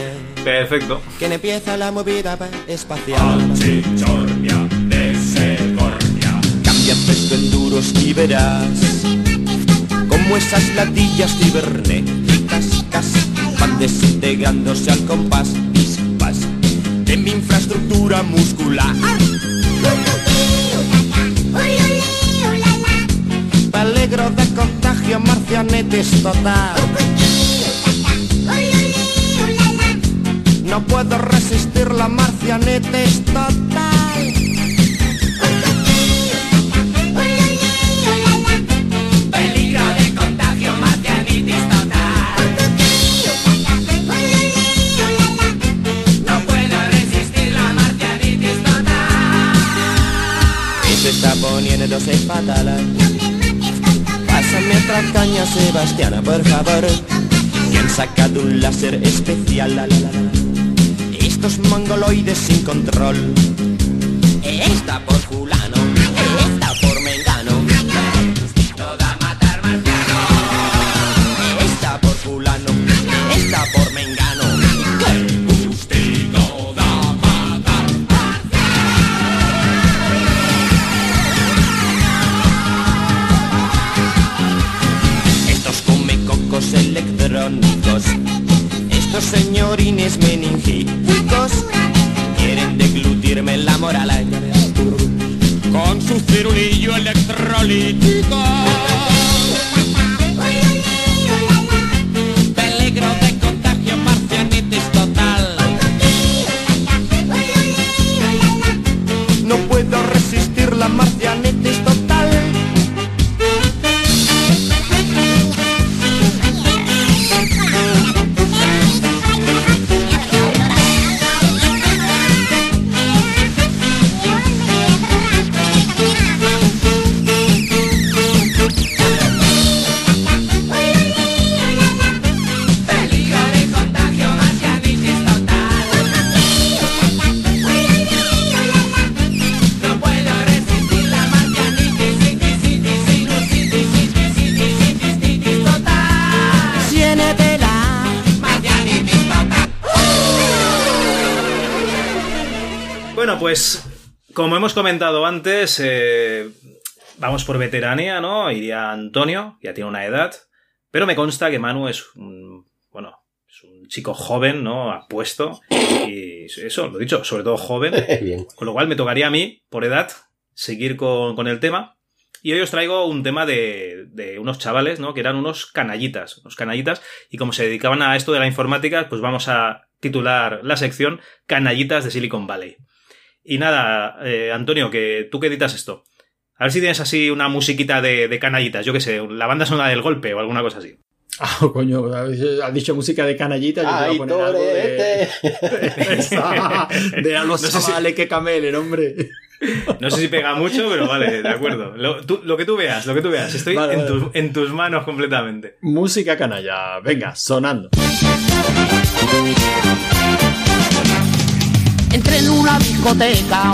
Perfecto. Que empieza la movida espacial. Chichornia de Segovia. Cambia peso en duros y verás. Como esas latillas cibernéticas casi van desintegrándose al compás. De mi infraestructura muscular. Peligro de contagio, marcianetes total. No puedo resistir la marcianetes total. Está poniéndose fatal. Pásame otra caña, Sebastiana, por favor. Que han sacado un láser especial. Estos mongoloides sin control. Esta por Señorines meningíticos quieren deglutirme la moral con su cirulillo electrolítico. Como hemos comentado antes, eh, vamos por veteranía, ¿no? Iría Antonio, ya tiene una edad, pero me consta que Manu es un, bueno, es un chico joven, ¿no? Apuesto, y eso, lo dicho, sobre todo joven, [LAUGHS] Bien. con lo cual me tocaría a mí, por edad, seguir con, con el tema. Y hoy os traigo un tema de, de unos chavales, ¿no? Que eran unos canallitas, unos canallitas, y como se dedicaban a esto de la informática, pues vamos a titular la sección Canallitas de Silicon Valley. Y nada, eh, Antonio, que tú que editas esto. A ver si tienes así una musiquita de, de canallitas, yo qué sé, la banda sonora del golpe o alguna cosa así. [LAUGHS] Ah, coño, has dicho música de canallita. Yo te voy ¡Ay, a poner algo de... Esa, [LAUGHS] de a los [LAUGHS] No sé si- chavales que camelen, hombre. No sé si pega mucho, pero vale, de acuerdo. Lo, tú- lo que tú veas, lo que tú veas. Estoy Vale, en, vale. tus- en tus manos completamente. Música canalla. Venga, sonando. En una discoteca,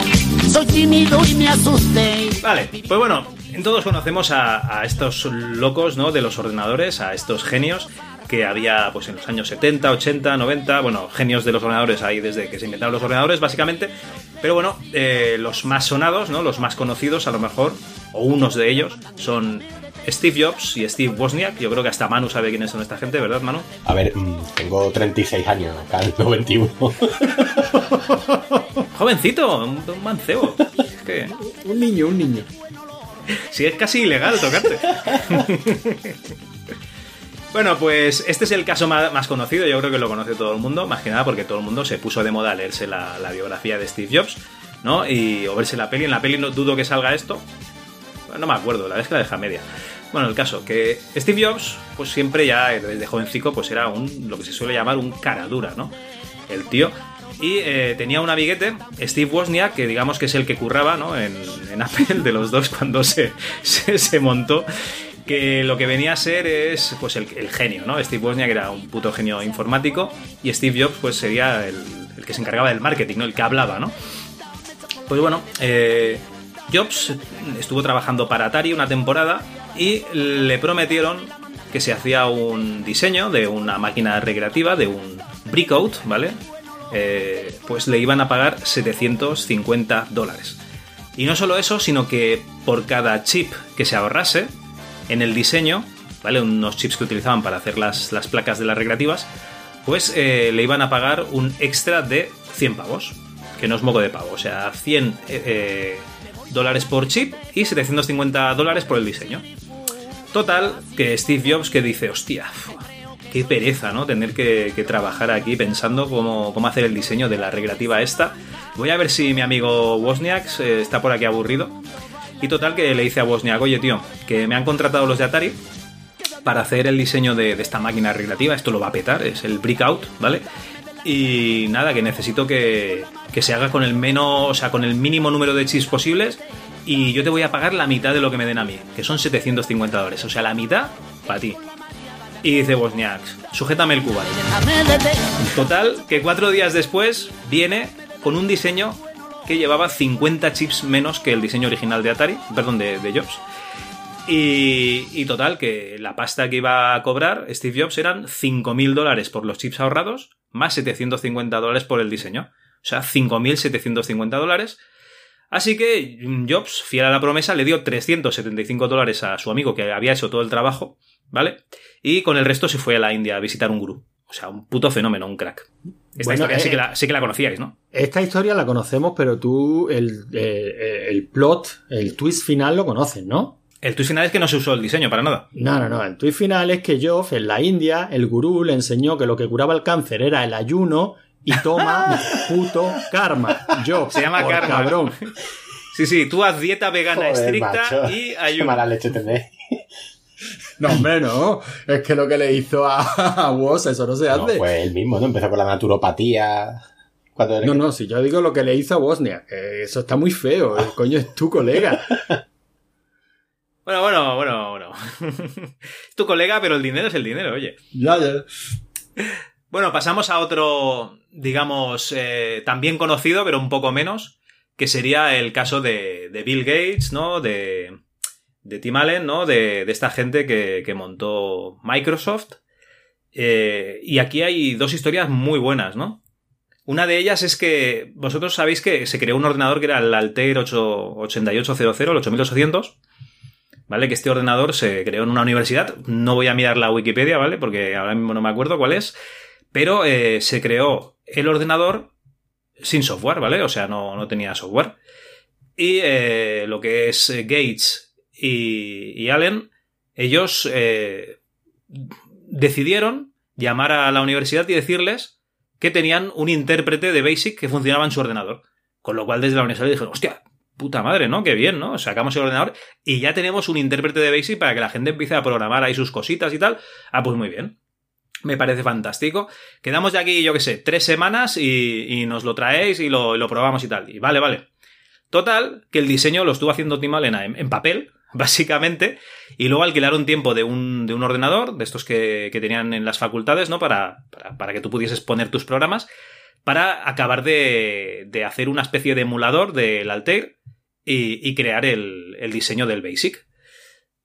soy tímido y me asusté. Vale, pues bueno, todos conocemos a, a estos locos, ¿no? De los ordenadores, a estos genios que había pues en los años 70, 80, 90, bueno, genios de los ordenadores ahí desde que se inventaron los ordenadores básicamente, pero bueno, eh, los más sonados, ¿no? Los más conocidos a lo mejor, o unos de ellos, son Steve Jobs y Steve Wozniak, yo creo que hasta Manu sabe quiénes son esta gente, ¿verdad Manu? A ver, mm, tengo 36 años, acá en 91. [LAUGHS] Jovencito, un, un mancebo. Es que Un niño, un niño. si es casi ilegal tocarte. [LAUGHS] Bueno, pues este es el caso más, conocido, yo creo que lo conoce todo el mundo, más que nada porque todo el mundo se puso de moda leerse la, la biografía de Steve Jobs, ¿no? Y, o verse la peli, en la peli no dudo que salga esto, no me acuerdo, la vez que la deja media. Bueno, el caso, que Steve Jobs, pues siempre ya desde jovencico, pues era un, lo que se suele llamar un cara dura, ¿no? El tío. Y eh, tenía un amiguete, Steve Wozniak, que digamos que es el que curraba, ¿no? En, Apple de los dos cuando se, se, montó que lo que venía a ser es pues el, el genio, ¿no? Steve Wozniak era un puto genio informático y Steve Jobs pues sería el, el que se encargaba del marketing, ¿no? El que hablaba, ¿no? Pues bueno, eh, Jobs estuvo trabajando para Atari una temporada y le prometieron que se hacía un diseño de una máquina recreativa, de un breakout, ¿vale? Eh, pues le iban a pagar 750 dólares. Y no solo eso, sino que por cada chip que se ahorrase en el diseño, ¿vale? Unos chips que utilizaban para hacer las, las placas de las recreativas, pues eh, le iban a pagar un extra de 100 pavos, que no es moco de pavo, o sea, 100 eh, eh, dólares por chip y 750 dólares por el diseño. Total, que Steve Jobs que dice, hostia, qué pereza, ¿no? Tener que, trabajar aquí pensando cómo, cómo hacer el diseño de la recreativa esta. Voy a ver si mi amigo Wozniak eh, está por aquí aburrido. Y total que le dice a Wozniak, oye tío, que me han contratado los de Atari para hacer el diseño de, de esta máquina recreativa. Esto lo va a petar, es el Breakout, ¿vale? Y nada, que necesito que, que se haga con el menos, o sea, con el mínimo número de chips posibles. Y yo te voy a pagar la mitad de lo que me den a mí, que son 750 dólares. O sea, la mitad para ti. Y dice Wozniak, sujétame el cubano. Total, que cuatro días después viene con un diseño que llevaba 50 chips menos que el diseño original de Atari, perdón, de Jobs. Y, y total, que la pasta que iba a cobrar Steve Jobs eran 5.000 dólares por los chips ahorrados, más 750 dólares por el diseño. O sea, 5.750 dólares. Así que Jobs, fiel a la promesa, le dio 375 dólares a su amigo que había hecho todo el trabajo, ¿vale? Y con el resto se fue a la India a visitar un gurú. O sea, un puto fenómeno, un crack. Esta Bueno, historia sí, eh, que la, sí que la conocíais, ¿no? Esta historia la conocemos, pero tú el, eh, el plot, el twist final lo conoces, ¿no? El twist final es que no se usó el diseño para nada. No, no, no. El twist final es que Job en la India, el gurú le enseñó que lo que curaba el cáncer era el ayuno y toma [LAUGHS] puto karma. Job, Se llama por karma. Cabrón. Sí, sí, tú haz dieta vegana Joder, estricta macho. y Qué ayuno. mala leche tenéis. No, hombre, no. Es que lo que le hizo a, a Woz, eso no se No, hace. fue el mismo, ¿no? Empezó por la naturopatía. No, no, si yo digo lo que le hizo a Bosnia, que eso está muy feo, el coño es tu colega. [LAUGHS] Bueno, bueno, bueno, bueno. es [LAUGHS] tu colega, pero el dinero es el dinero, oye. Ya, ya. Bueno, pasamos a otro, digamos, eh, también conocido, pero un poco menos, que sería el caso de, de Bill Gates, ¿no? De, de Tim Allen, ¿no? De, de esta gente que, que montó Microsoft. Eh, y aquí hay dos historias muy buenas, ¿no? Una de ellas es que vosotros sabéis que se creó un ordenador que era el Altair 8- 8800, el 8800, ¿vale? Que este ordenador se creó en una universidad. No voy a mirar la Wikipedia, ¿vale? Porque ahora mismo no me acuerdo cuál es. Pero eh, se creó el ordenador sin software, ¿vale? O sea, no, no tenía software. Y eh, lo que es eh, Gates y, Allen, ellos decidieron llamar a la universidad y decirles que tenían un intérprete de BASIC que funcionaba en su ordenador. Con lo cual desde la universidad dijeron, hostia, puta madre, ¿no? Qué bien, ¿no? Sacamos el ordenador y ya tenemos un intérprete de BASIC para que la gente empiece a programar ahí sus cositas y tal. Ah, pues muy bien. Me parece fantástico. Quedamos de aquí, yo qué sé, tres semanas y, nos lo traéis y lo, lo probamos y tal. Y vale, vale. Total, que el diseño lo estuvo haciendo Tim Allen en, en papel, [LAUGHS] básicamente, y luego alquilaron tiempo de un, de un ordenador, de estos que, que tenían en las facultades, ¿no? Para, para, para que tú pudieses poner tus programas, para acabar de, de hacer una especie de emulador del Altair y, crear el, diseño del Basic.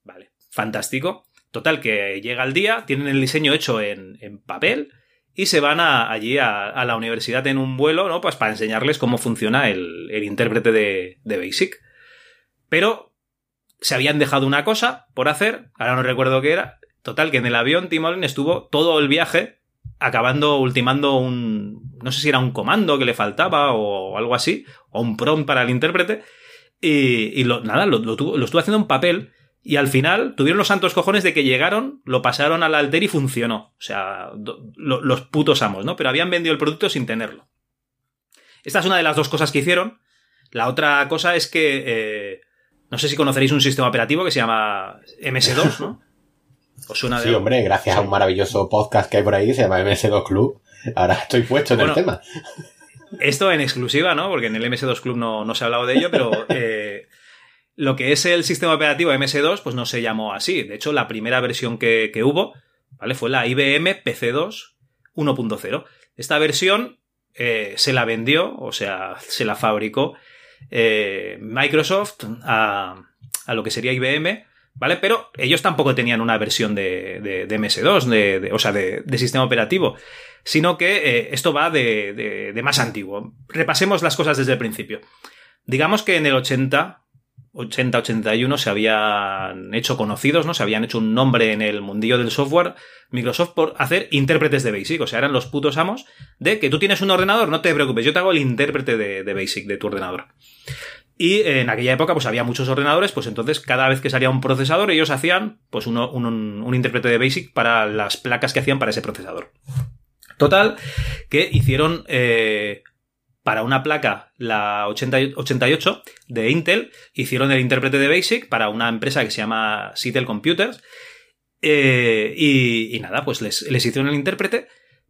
Vale, fantástico. Total, que llega el día, tienen el diseño hecho en, papel y se van allí a, la universidad en un vuelo, ¿no? Pues para enseñarles cómo funciona el, el intérprete de, de Basic. Pero se habían dejado una cosa por hacer, ahora no recuerdo qué era. Total, que en el avión Tim Allen estuvo todo el viaje acabando, ultimando un. No sé si era un comando que le faltaba o algo así, o un prompt para el intérprete. Y, y lo, nada, lo, lo tuvo- lo estuvo haciendo en papel. Y al final tuvieron los santos cojones de que llegaron, lo pasaron al alter y funcionó. O sea, do- lo- los putos amos, ¿no? Pero habían vendido el producto sin tenerlo. Esta es una de las dos cosas que hicieron. La otra cosa es que. eh, no sé si conoceréis un sistema operativo que se llama MS2, ¿no? [LAUGHS] ¿Os suena de Sí, hombre, gracias a un maravilloso podcast que hay por ahí se llama MS2 Club. Ahora estoy puesto en Bueno, el tema. Esto en exclusiva, ¿no? Porque en el MS2 Club no, no se ha hablado de ello, pero [LAUGHS] eh, lo que es el sistema operativo MS2, pues no se llamó así. De hecho, la primera versión que, que hubo, ¿vale? Fue la IBM PC2 1.0. Esta versión eh, se la vendió, o sea, se la fabricó eh, Microsoft a, a lo que sería IBM, ¿vale? Pero ellos tampoco tenían una versión de, de- de MS2, de, o sea, de, sistema operativo, sino que eh, esto va de, más antiguo. Repasemos las cosas desde el principio. Digamos que en el 80, 80-81 se habían hecho conocidos, ¿no? Se habían hecho un nombre en el mundillo del software Microsoft por hacer intérpretes de BASIC. O sea, eran los putos amos de que tú tienes un ordenador, no te preocupes, yo te hago el intérprete de BASIC de tu ordenador. Y en aquella época, pues había muchos ordenadores, pues entonces cada vez que salía un procesador, ellos hacían pues uno- un, intérprete de BASIC para las placas que hacían para ese procesador. Total, que hicieron eh, para una placa, la 80 y- 88 de Intel, hicieron el intérprete de BASIC para una empresa que se llama Seattle Computers. eh, y, y nada, pues les, les hicieron el intérprete,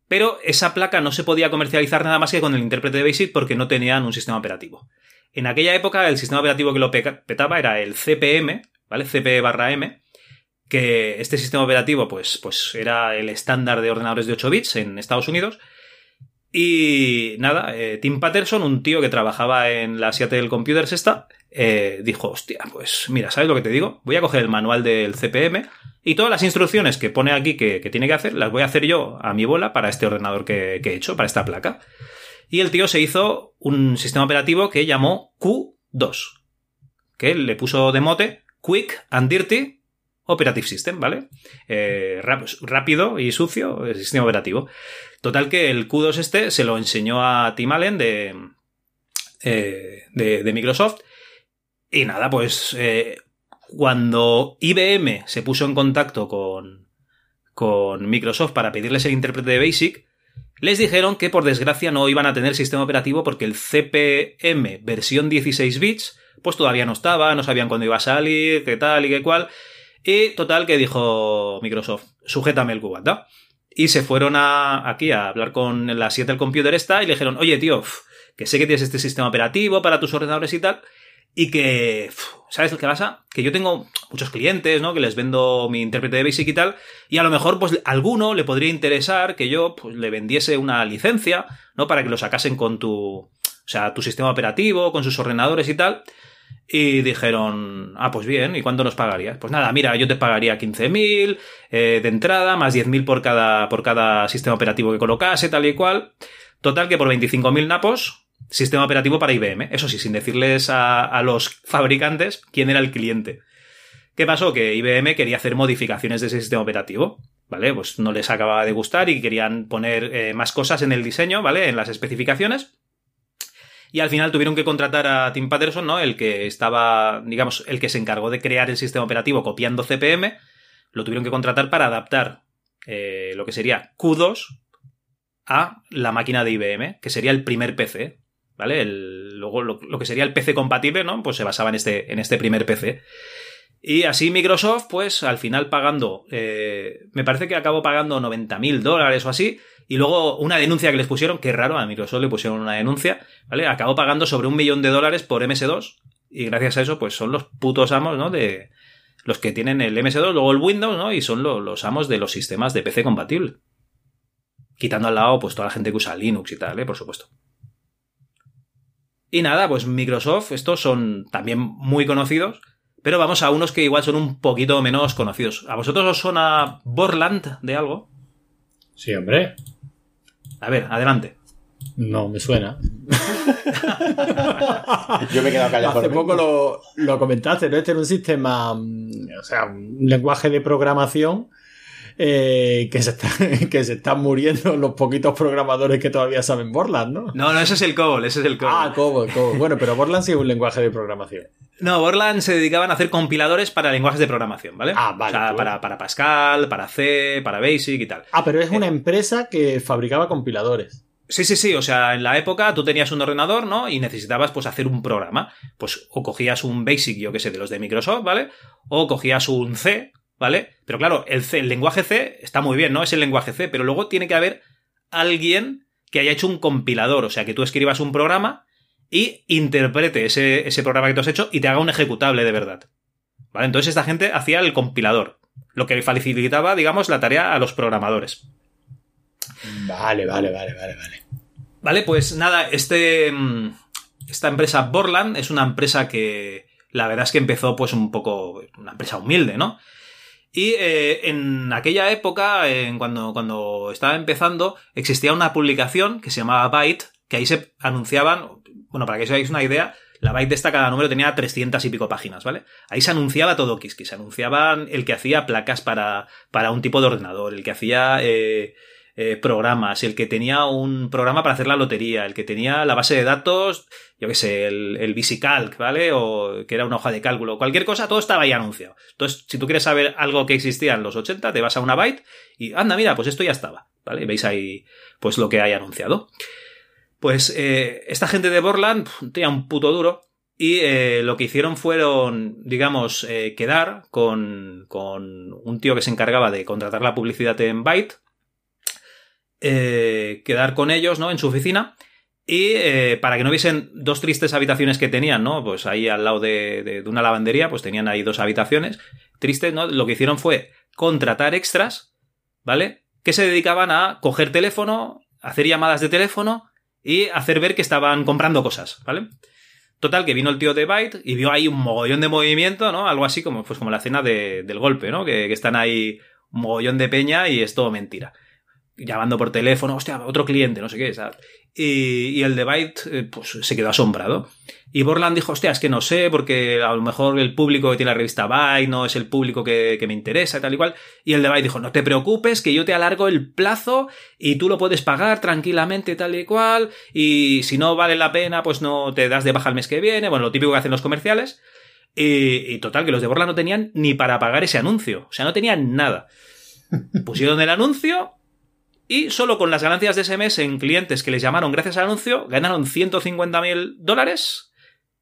pero esa placa no se podía comercializar nada más que con el intérprete de BASIC porque no tenían un sistema operativo. En aquella época el sistema operativo que lo petaba era el CPM, ¿vale? CP barra M, que este sistema operativo pues, pues era el estándar de ordenadores de 8 bits en Estados Unidos. Y nada, eh, Tim Patterson, un tío que trabajaba en la Seattle Computers esta, eh, dijo, hostia, pues mira, ¿sabes lo que te digo? Voy a coger el manual del CPM y todas las instrucciones que pone aquí que, que tiene que hacer, las voy a hacer yo a mi bola para este ordenador que, que he hecho, para esta placa. Y el tío se hizo un sistema operativo que llamó Q2, que le puso de mote Quick and Dirty Operative System, ¿vale? Eh, rápido y sucio el sistema operativo. Total que el Q2 este se lo enseñó a Tim Allen de, eh, de, de Microsoft. Y nada, pues eh, cuando IBM se puso en contacto con, con Microsoft para pedirles el intérprete de BASIC, les dijeron que por desgracia no iban a tener sistema operativo porque el CPM versión 16 bits pues todavía no estaba, no sabían cuándo iba a salir, qué tal y qué cual. Y total que dijo Microsoft, sujétame el cubata. Y se fueron a, aquí a hablar con la Seattle Computer esta y le dijeron, oye tío, que sé que tienes este sistema operativo para tus ordenadores y tal, y que, ¿sabes lo que pasa? Que yo tengo muchos clientes, ¿no? Que les vendo mi intérprete de Basic y tal, y a lo mejor, pues, a alguno le podría interesar que yo, pues, le vendiese una licencia, ¿no? Para que lo sacasen con tu, o sea, tu sistema operativo, con sus ordenadores y tal. Y dijeron, ah, pues bien, ¿y cuánto nos pagarías? Pues nada, mira, yo te pagaría 15.000 eh, de entrada, más 10.000 por cada, por cada sistema operativo que colocase, tal y cual. Total que por 25.000 napos, sistema operativo para IBM. Eso sí, sin decirles a, los fabricantes quién era el cliente. ¿Qué pasó? Que IBM quería hacer modificaciones de ese sistema operativo, ¿vale? Pues no les acababa de gustar y querían poner eh, más cosas en el diseño, ¿vale? En las especificaciones. Y al final tuvieron que contratar a Tim Patterson, ¿no? El que estaba, digamos, el que se encargó de crear el sistema operativo copiando CPM, lo tuvieron que contratar para adaptar eh, lo que sería Q2 a la máquina de IBM, que sería el primer PC, ¿vale? El- luego lo, que sería el PC compatible, ¿no? Pues se basaba en este, en este primer PC. Y así Microsoft, pues al final pagando, eh, me parece que acabó pagando 90 mil dólares o así, y luego una denuncia que les pusieron, que raro, a Microsoft le pusieron una denuncia, ¿vale? Acabó pagando sobre un millón de dólares por MS2, y gracias a eso, pues son los putos amos, ¿no? De los que tienen el MS2, luego el Windows, ¿no? Y son lo- los amos de los sistemas de PC compatible. Quitando al lado, pues toda la gente que usa Linux y tal, ¿eh? Por supuesto. Y nada, pues Microsoft, estos son también muy conocidos, pero vamos a unos que igual son un poquito menos conocidos. ¿A vosotros os suena Borland de algo? Sí, hombre. A ver, adelante. No, me suena. [LAUGHS] Yo me he quedado callado. Hace por poco lo, lo comentaste, ¿no? Este era un sistema, mm, o sea, un lenguaje de programación eh, que, se está, [LAUGHS] que se están muriendo los poquitos programadores que todavía saben Borland, ¿no? No, no, ese es el COBOL, ese es el COBOL. Ah, COBOL, COBOL. Bueno, pero Borland sí es un lenguaje de programación. No, Borland se dedicaban a hacer compiladores para lenguajes de programación, ¿vale? Ah, vale, O sea, para, para Pascal, para C, para Basic y tal. Ah, pero es una empresa que fabricaba compiladores. Sí, sí, sí. O sea, en la época tú tenías un ordenador, ¿no? Y necesitabas, pues, hacer un programa. Pues, o cogías un Basic, yo que sé, de los de Microsoft, ¿vale? O cogías un C, ¿vale? Pero claro, el, C, el lenguaje C está muy bien, ¿no? Es el lenguaje C, pero luego tiene que haber alguien que haya hecho un compilador. O sea, que tú escribas un programa y interprete ese, ese programa que tú has hecho y te haga un ejecutable de verdad. ¿Vale? Entonces esta gente hacía el compilador. Lo que facilitaba, digamos, la tarea a los programadores. Vale, vale, vale, vale, vale. Vale, pues nada, este. mm, Esta empresa Borland es una empresa que. La verdad es que empezó, pues, un poco. Una empresa humilde, ¿no? Y eh, en aquella época, cuando, cuando estaba empezando, existía una publicación que se llamaba Byte, que ahí se anunciaban. Bueno, para que os hagáis una idea, la Byte de esta cada número tenía 300 y pico páginas, ¿vale? Ahí se anunciaba todo Kiski, se anunciaban el que hacía placas para, para un tipo de ordenador, el que hacía eh, eh, programas, el que tenía un programa para hacer la lotería, el que tenía la base de datos, yo qué sé, el, el VisiCalc, ¿vale? O que era una hoja de cálculo, cualquier cosa, todo estaba ahí anunciado. Entonces, si tú quieres saber algo que existía en los 80, te vas a una byte y, anda, mira, pues esto ya estaba, ¿vale? Veis ahí, pues lo que hay anunciado. Pues eh, esta gente de Borland tenía un puto duro y eh, lo que hicieron fueron, digamos, eh, quedar con, con un tío que se encargaba de contratar la publicidad en Byte, eh, quedar con ellos, ¿no? En su oficina. Y eh, para que no viesen dos tristes habitaciones que tenían, ¿no? Pues ahí al lado de, una lavandería, pues tenían ahí dos habitaciones tristes, ¿no? Lo que hicieron fue contratar extras, ¿vale? Que se dedicaban a coger teléfono, hacer llamadas de teléfono y hacer ver que estaban comprando cosas, ¿vale? Total, que vino el tío de Byte y vio ahí un mogollón de movimiento, ¿no? Algo así como, pues como la escena de- del golpe, ¿no? Que, que están ahí un mogollón de peña y es todo mentira. Llamando por teléfono, hostia, otro cliente, no sé qué, ¿sabes? Y, y el de Byte, eh, pues se quedó asombrado. Y Borland dijo, hostia, es que no sé, porque a lo mejor el público que tiene la revista Byte no es el público que, que me interesa y tal y cual. Y el de Byte dijo, no te preocupes, que yo te alargo el plazo y tú lo puedes pagar tranquilamente tal y cual. Y si no vale la pena, pues no te das de baja el mes que viene. Bueno, lo típico que hacen los comerciales. Y, y total, que los de Borland no tenían ni para pagar ese anuncio. O sea, no tenían nada. [LAUGHS] Pusieron el anuncio y solo con las ganancias de ese mes en clientes que les llamaron gracias al anuncio, ganaron 150 mil dólares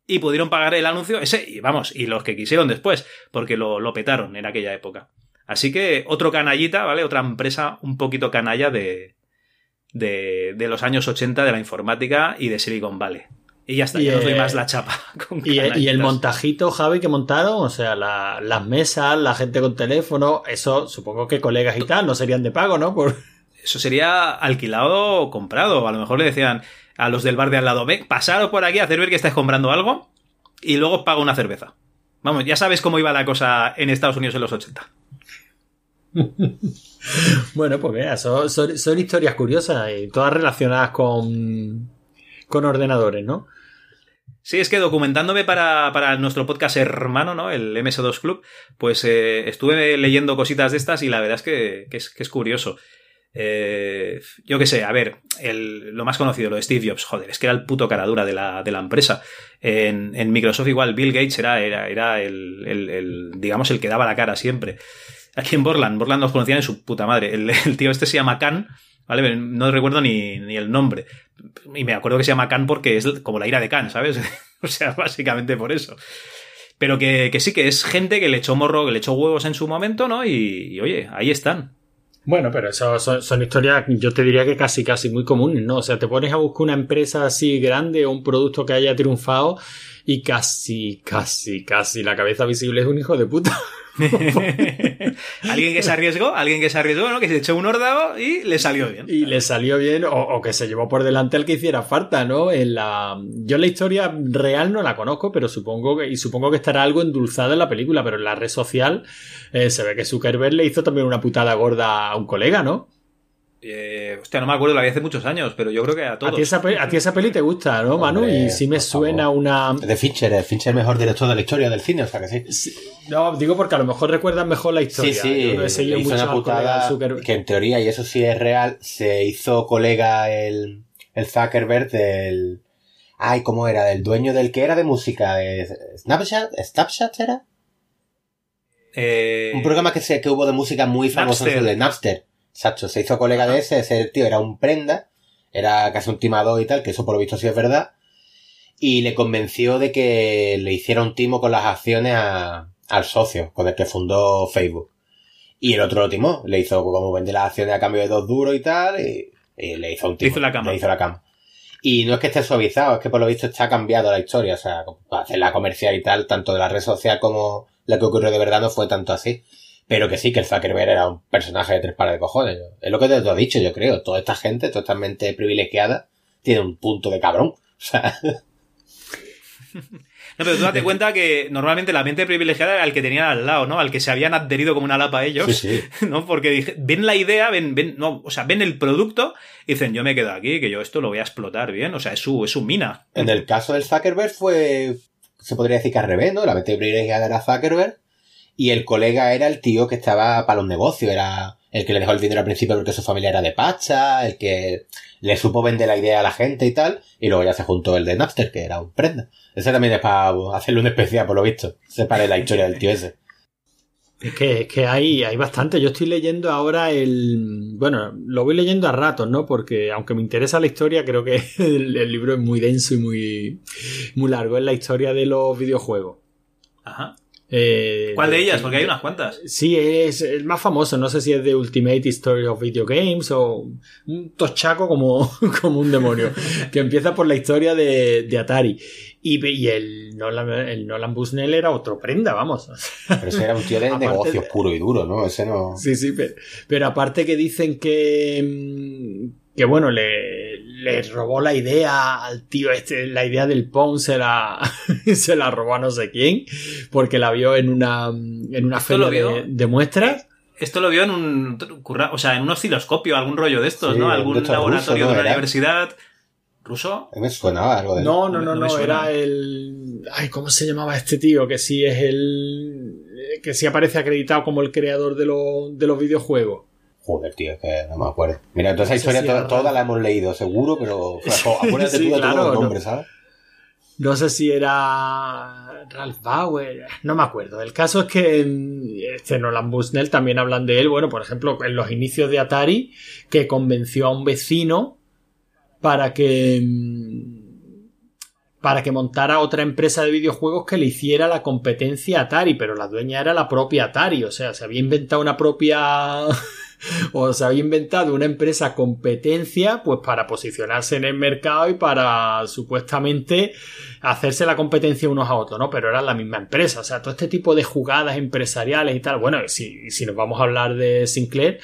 y pudieron pagar el anuncio ese, y vamos, y los que quisieron después, porque lo, lo petaron en aquella época. Así que otro canallita, ¿vale? Otra empresa un poquito canalla de, de, de los años 80 de la informática y de Silicon Valley. Y ya está, Y, ya no os doy más la chapa. [LAUGHS] con Y, y el montajito, Javi, que montaron, o sea, la- las mesas, la gente con teléfono, eso supongo que colegas y tal no serían de pago, ¿no? Por... Eso sería alquilado o comprado. A lo mejor le decían a los del bar de al lado, ven, pasaros por aquí a hacer ver que estáis comprando algo y luego os pago una cerveza. Vamos, ya sabes cómo iba la cosa en Estados Unidos en los 80. [LAUGHS] Bueno, pues mira, son, son- son historias curiosas y todas relacionadas con, con ordenadores, ¿no? Sí, es que documentándome para, para nuestro podcast hermano, ¿no? El MS2 Club, pues eh, estuve leyendo cositas de estas y la verdad es que, que es, que es curioso. Eh, yo qué sé, a ver, el- lo más conocido, lo de Steve Jobs, joder, es que era el puto cara dura de la, de la empresa. En, en Microsoft igual Bill Gates era, era, era el, el- digamos, el que daba la cara siempre. Aquí en Borland, Borland nos conocían en su puta madre. El, tío este se llama Khan, ¿vale? No recuerdo ni, ni el nombre. Y me acuerdo que se llama Khan porque es como la ira de Khan, ¿sabes? [LAUGHS] o sea, básicamente por eso. Pero que, que sí que es gente que le echó morro, que le echó huevos en su momento, ¿no? Y, oye, ahí están. Bueno, pero eso son, son historias, yo te diría que casi, casi muy comunes, ¿no? O sea, te pones a buscar una empresa así grande o un producto que haya triunfado y casi, casi, casi la cabeza visible es un hijo de puta. [LAUGHS] alguien que se arriesgó, alguien que se arriesgó, ¿no? Que se echó un órdago y le salió bien. Y le salió bien, o, o que se llevó por delante el que hiciera falta, ¿no? En la, yo la historia real no la conozco, pero supongo que, y supongo que estará algo endulzada en la película, pero en la red social eh, se ve que Zuckerberg le hizo también una putada gorda a un colega, ¿no? Eh, hostia, no me acuerdo, la vi hace muchos años, pero yo creo que a A todos. ti, esa, pe- a ti esa peli te gusta, ¿no, Manu? Hombre, y sí me por favor. suena una... De Fincher, el Fincher mejor director de la historia del cine, o sea que sí. Sí, No, digo porque a lo mejor recuerdas mejor la Sí, historia. sí, Yo no he hizo mucho una putada que en teoría, y eso sí es real, se hizo colega el, el Zuckerberg del... Ay, ¿cómo era? Del dueño del que era de música. ¿Snapchat? ¿Snapchat era? Eh, Un programa que, se, que hubo de música muy famoso, Napster. el de Napster. Exacto, se hizo colega de ese, ese tío era un prenda, era casi un timador y tal, que eso por lo visto sí es verdad. Y le convenció de que le hiciera un timo con las acciones a- al socio, con el que fundó Facebook. Y el otro lo timó, le hizo como vender las acciones a cambio de dos duros y tal, y, y le hizo un timo. hizo la cama. Le hizo la cama. Y no es que esté suavizado, es que por lo visto está cambiado la historia, o sea, para hacer la comercial y tal, tanto de la red social como la que ocurrió de verdad no fue tanto así. Pero que sí, que el Zuckerberg era un personaje de tres pares de cojones. Es lo que te lo he dicho, yo creo. Toda esta gente, toda esta mente privilegiada, tiene un punto de cabrón. [LAUGHS] O sea, [LAUGHS] No, pero tú date [LAUGHS] cuenta que normalmente la mente privilegiada era el que tenían al lado, ¿no? Al que se habían adherido como una lapa a ellos. Sí, sí. ¿No? Porque dije- ven la idea, ven, ven, no, o sea, ven el producto y dicen, yo me quedo aquí, que yo esto lo voy a explotar bien. O sea, es su, es su mina. en el caso del Zuckerberg fue, se podría decir que al revés, ¿no? La mente privilegiada era Zuckerberg y el colega era el tío que estaba para los negocios, era el que le dejó el dinero al principio porque su familia era de pacha, el que le supo vender la idea a la gente y tal, y luego ya se juntó el de Napster, que era un prenda. Ese también es para hacerle un especial, por lo visto. Separe la historia del tío ese. Es que, es que hay, hay bastante. Yo estoy leyendo ahora el. Bueno, lo voy leyendo a ratos, ¿no? Porque aunque me interesa la historia, creo que [LAUGHS] el, el libro es muy denso y muy, muy largo. Es la historia de los videojuegos. Ajá. Eh, ¿Cuál de ellas? Porque hay unas cuantas. Sí, es el más famoso. No sé si es de Ultimate History of Video Games o un tochaco como, [LAUGHS] como un demonio. que empieza por la historia de, de Atari. Y, y el, Nolan, el Nolan Bushnell era otro prenda, vamos. Pero ese era un tío de [LAUGHS] Aparte negocios puro y duro, ¿no? Ese no... Sí, sí, pero, pero aparte que dicen que, mm, que bueno, le, le robó la idea al tío este, la idea del Pong se la, [LAUGHS] se la robó a no sé quién, porque la vio en una, en una ¿Esto feria lo vio? de, de muestras. Esto lo vio en un, o sea, en un osciloscopio, algún rollo de estos, Sí, ¿no? de Algún laboratorio de una universidad. ¿Ruso? Me algo de... No, no, no no, era el, ay, ¿cómo se llamaba este tío? Que sí es el, que sí aparece acreditado como el creador de, los de los videojuegos. Joder, tío, es que no me acuerdo. Mira, toda esa historia toda la hemos leído, seguro, pero [LAUGHS] acuérdate Sí, tú de claro, todos los no. nombres, ¿sabes? No sé si era Ralph Bauer, no me acuerdo. El caso es que mm, este Nolan Bushnell también hablan de él, bueno, por ejemplo, en los inicios de Atari, que convenció a un vecino para que mm, para que montara otra empresa de videojuegos que le hiciera la competencia a Atari, pero la dueña era la propia Atari, o sea, se había inventado una propia [LAUGHS] o se había inventado una empresa competencia pues para posicionarse en el mercado y para supuestamente hacerse la competencia unos a otros, ¿no? Pero eran la misma empresa, o sea, todo este tipo de jugadas empresariales y tal, bueno, si, si nos vamos a hablar de Sinclair,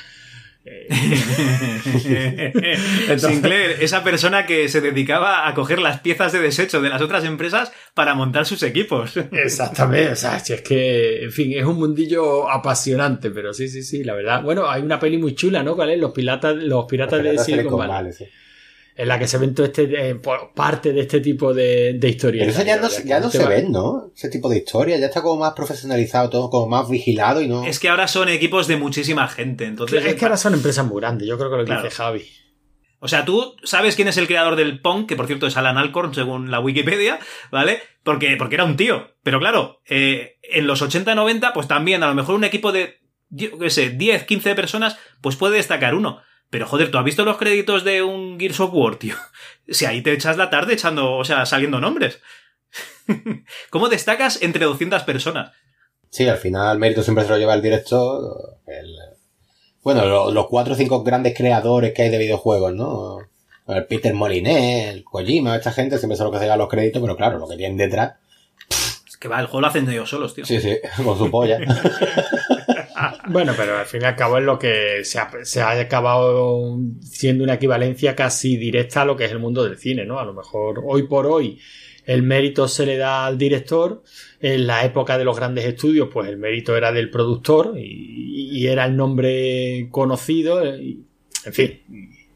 [LAUGHS] Sinclair, esa persona que se dedicaba a coger las piezas de desecho de las otras empresas para montar sus equipos. Exactamente, o sea, si es que, en fin, es un mundillo apasionante, pero sí, sí, sí, la verdad. Bueno, hay una peli muy chula, ¿no? ¿Cuál es? Los piratas, los piratas de Piratas Silicon Valley. Sí. En la que se ven todo este, eh, parte de este tipo de, de historias. Pero eso ya no, ya se ven, ¿no? Ese tipo de historia. Ya está como más profesionalizado, todo como más vigilado y no. Es que ahora son equipos de muchísima gente, entonces... Es que ahora son empresas muy grandes, yo creo que lo que Claro. dice Javi. O sea, tú sabes quién es el creador del Pong, que por cierto es Alan Alcorn, según la Wikipedia, ¿vale? Porque, porque era un tío. Pero claro, eh, en los 80-90, pues también a lo mejor un equipo de, yo qué sé, 10, 15 personas, pues puede destacar uno. Pero joder, ¿tú has visto los créditos de un Gears of War, tío? [LAUGHS] Si ahí te echas la tarde echando, o sea, saliendo nombres. [LAUGHS] ¿Cómo destacas entre 200 personas? Sí, al final el mérito siempre se lo lleva el director. el- bueno, lo- los cuatro o cinco grandes creadores que hay de videojuegos, ¿no? El Peter Moliné, el Kojima, esta gente siempre son los que se llevan los créditos, pero claro, lo que tienen detrás. Es que va, el juego lo hacen ellos solos, tío. Sí, sí, [LAUGHS] con su polla. Bueno, pero al fin y al cabo es lo que se ha, se ha acabado siendo una equivalencia casi directa a lo que es el mundo del cine, ¿no? A lo mejor hoy por hoy el mérito se le da al director, en la época de los grandes estudios pues el mérito era del productor y, y era el nombre conocido, y- en fin.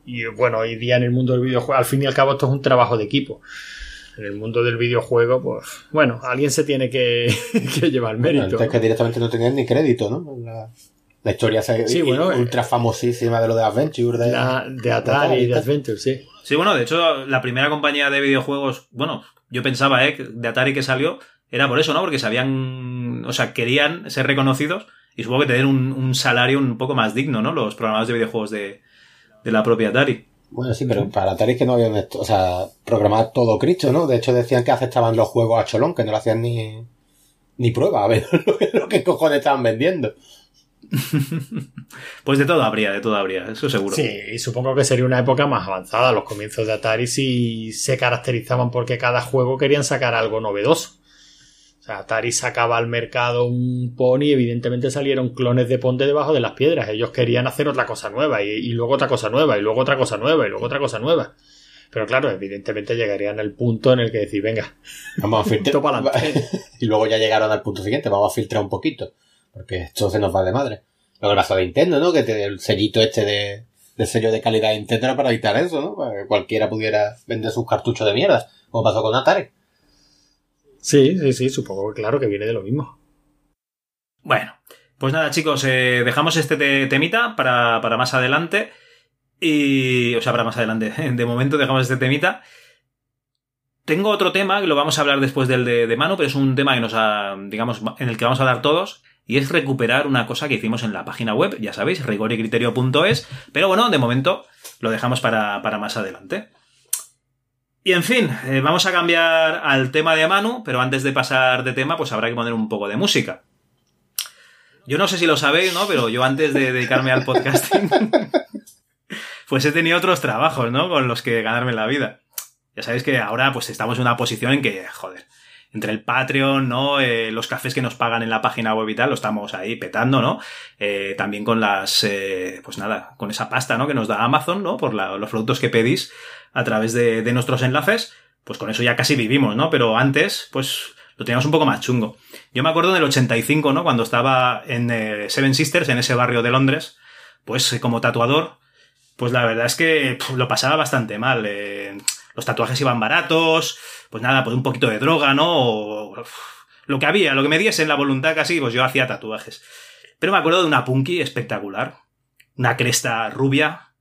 Y bueno, hoy día en el mundo del videojuego, al fin y al cabo esto es un trabajo de equipo. En el mundo del videojuego, pues bueno, alguien se tiene que, [LAUGHS] que llevar mérito. Antes ¿no? que directamente no tenían ni crédito, ¿no? La, la historia Sí, bueno, eh. ultra famosísima de lo de Adventure. De, La- de Atari y de. Adventure, sí. Sí, bueno, de hecho, la primera compañía de videojuegos, bueno, yo pensaba, ¿eh? De Atari que salió, era por eso, ¿no? Porque sabían, o sea, querían ser reconocidos y supongo que tener un, un salario un poco más digno, ¿no? Los programadores de videojuegos de, de la propia Atari. Bueno, sí, pero para Atari es que no habían, esto- o sea, programado todo Cristo, ¿no? De hecho decían que aceptaban los juegos a cholón, que no le hacían ni, ni prueba a ver [LAUGHS] lo que, lo que cojones estaban vendiendo. [LAUGHS] Pues de todo habría, de todo habría, eso seguro. Sí, y supongo que sería una época más avanzada. Los comienzos de Atari sí se caracterizaban porque cada juego querían sacar algo novedoso. O sea, Atari sacaba al mercado un Pony y evidentemente salieron clones de Ponte debajo de las piedras. Ellos querían hacer otra cosa nueva y, y luego otra cosa nueva y luego otra cosa nueva y luego otra cosa nueva. Pero claro, evidentemente llegarían al punto en el que decir, venga, Vamos a [LAUGHS] filtrar. [LAUGHS] Y luego ya llegaron al punto siguiente, vamos a filtrar un poquito. Porque esto se nos va de madre. Lo que pasó de Nintendo, ¿no? Que tiene el sellito este de, de sello de calidad de Nintendo para evitar eso, ¿no? Para que cualquiera pudiera vender sus cartuchos de mierda. Como pasó con Atari. Sí, sí, sí, supongo claro que viene de lo mismo. Bueno, pues nada, chicos, eh, dejamos este te- temita para, para más adelante. Y. O sea, para más adelante. [LAUGHS] De momento dejamos este temita. Tengo otro tema que lo vamos a hablar después del de, de mano, pero es un tema que nos ha, digamos, en el que vamos a hablar todos. Y es recuperar una cosa que hicimos en la página web, ya sabéis, rigoricriterio.es. Pero bueno, de momento lo dejamos para, para más adelante. Y en fin, eh, vamos a cambiar al tema de Manu, pero antes de pasar de tema, pues habrá que poner un poco de música. Yo no sé si lo sabéis, ¿no? Pero yo antes de dedicarme al podcasting, [LAUGHS] pues he tenido otros trabajos, ¿no? Con los que ganarme la vida. Ya sabéis que ahora pues estamos en una posición en que, joder, entre el Patreon, ¿no? Eh, los cafés que nos pagan en la página web y tal, lo estamos ahí petando, ¿no? Eh, también con las, pues nada, con esa pasta, ¿no? Que nos da Amazon, ¿no? Por los productos que pedís a través de, de nuestros enlaces, pues con eso ya casi vivimos, ¿no? Pero antes, pues lo teníamos un poco más chungo. Yo me acuerdo en el 85, ¿no? Cuando estaba en eh, Seven Sisters, en ese barrio de Londres, pues eh, como tatuador, pues la verdad es que lo pasaba bastante mal. eh, los tatuajes iban baratos, pues nada, pues un poquito de droga, ¿no? Lo que había, lo que me diese en la voluntad casi, pues yo hacía tatuajes. Pero me acuerdo de una punky espectacular. Una cresta rubia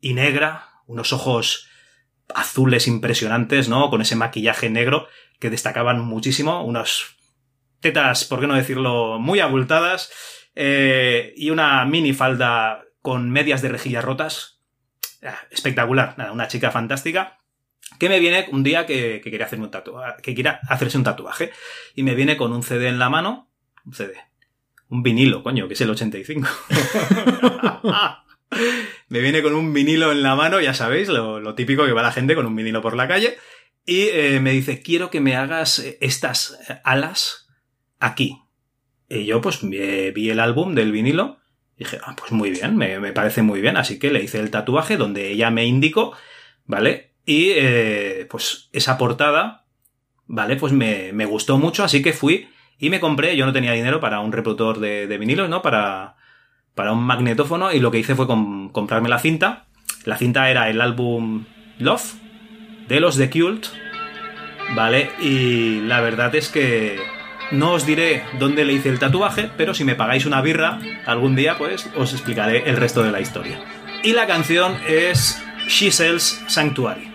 y negra, unos ojos azules impresionantes, ¿no? Con ese maquillaje negro que destacaban muchísimo, unas tetas, por qué no decirlo, muy abultadas, eh, y una mini falda con medias de rejillas rotas. Ah, Espectacular, nada, una chica fantástica. Que me viene un día que, que quería hacerme un tatuaje, que quiera hacerse un tatuaje, y me viene con un CD en la mano, un CD, un vinilo, coño, que es el 85. [LAUGHS] [LAUGHS] me viene con un vinilo en la mano, ya sabéis, lo, típico que va la gente con un vinilo por la calle, y eh, me dice, quiero que me hagas eh, estas eh, alas aquí. Y yo pues vi, el álbum del vinilo, Dije, ah, pues muy bien, me, me parece muy bien. Así que le hice el tatuaje donde ella me indicó, ¿vale? Y pues esa portada, ¿vale? Pues me, me gustó mucho, así que fui y me compré, yo no tenía dinero para un reproductor de, de vinilos, ¿no? Para, para un magnetófono y lo que hice fue com- comprarme la cinta. La cinta era el álbum Love de los The Cult, ¿vale? Y la verdad es que no os diré dónde le hice el tatuaje, pero si me pagáis una birra algún día, pues os explicaré el resto de la historia. Y la canción es She Sells Sanctuary.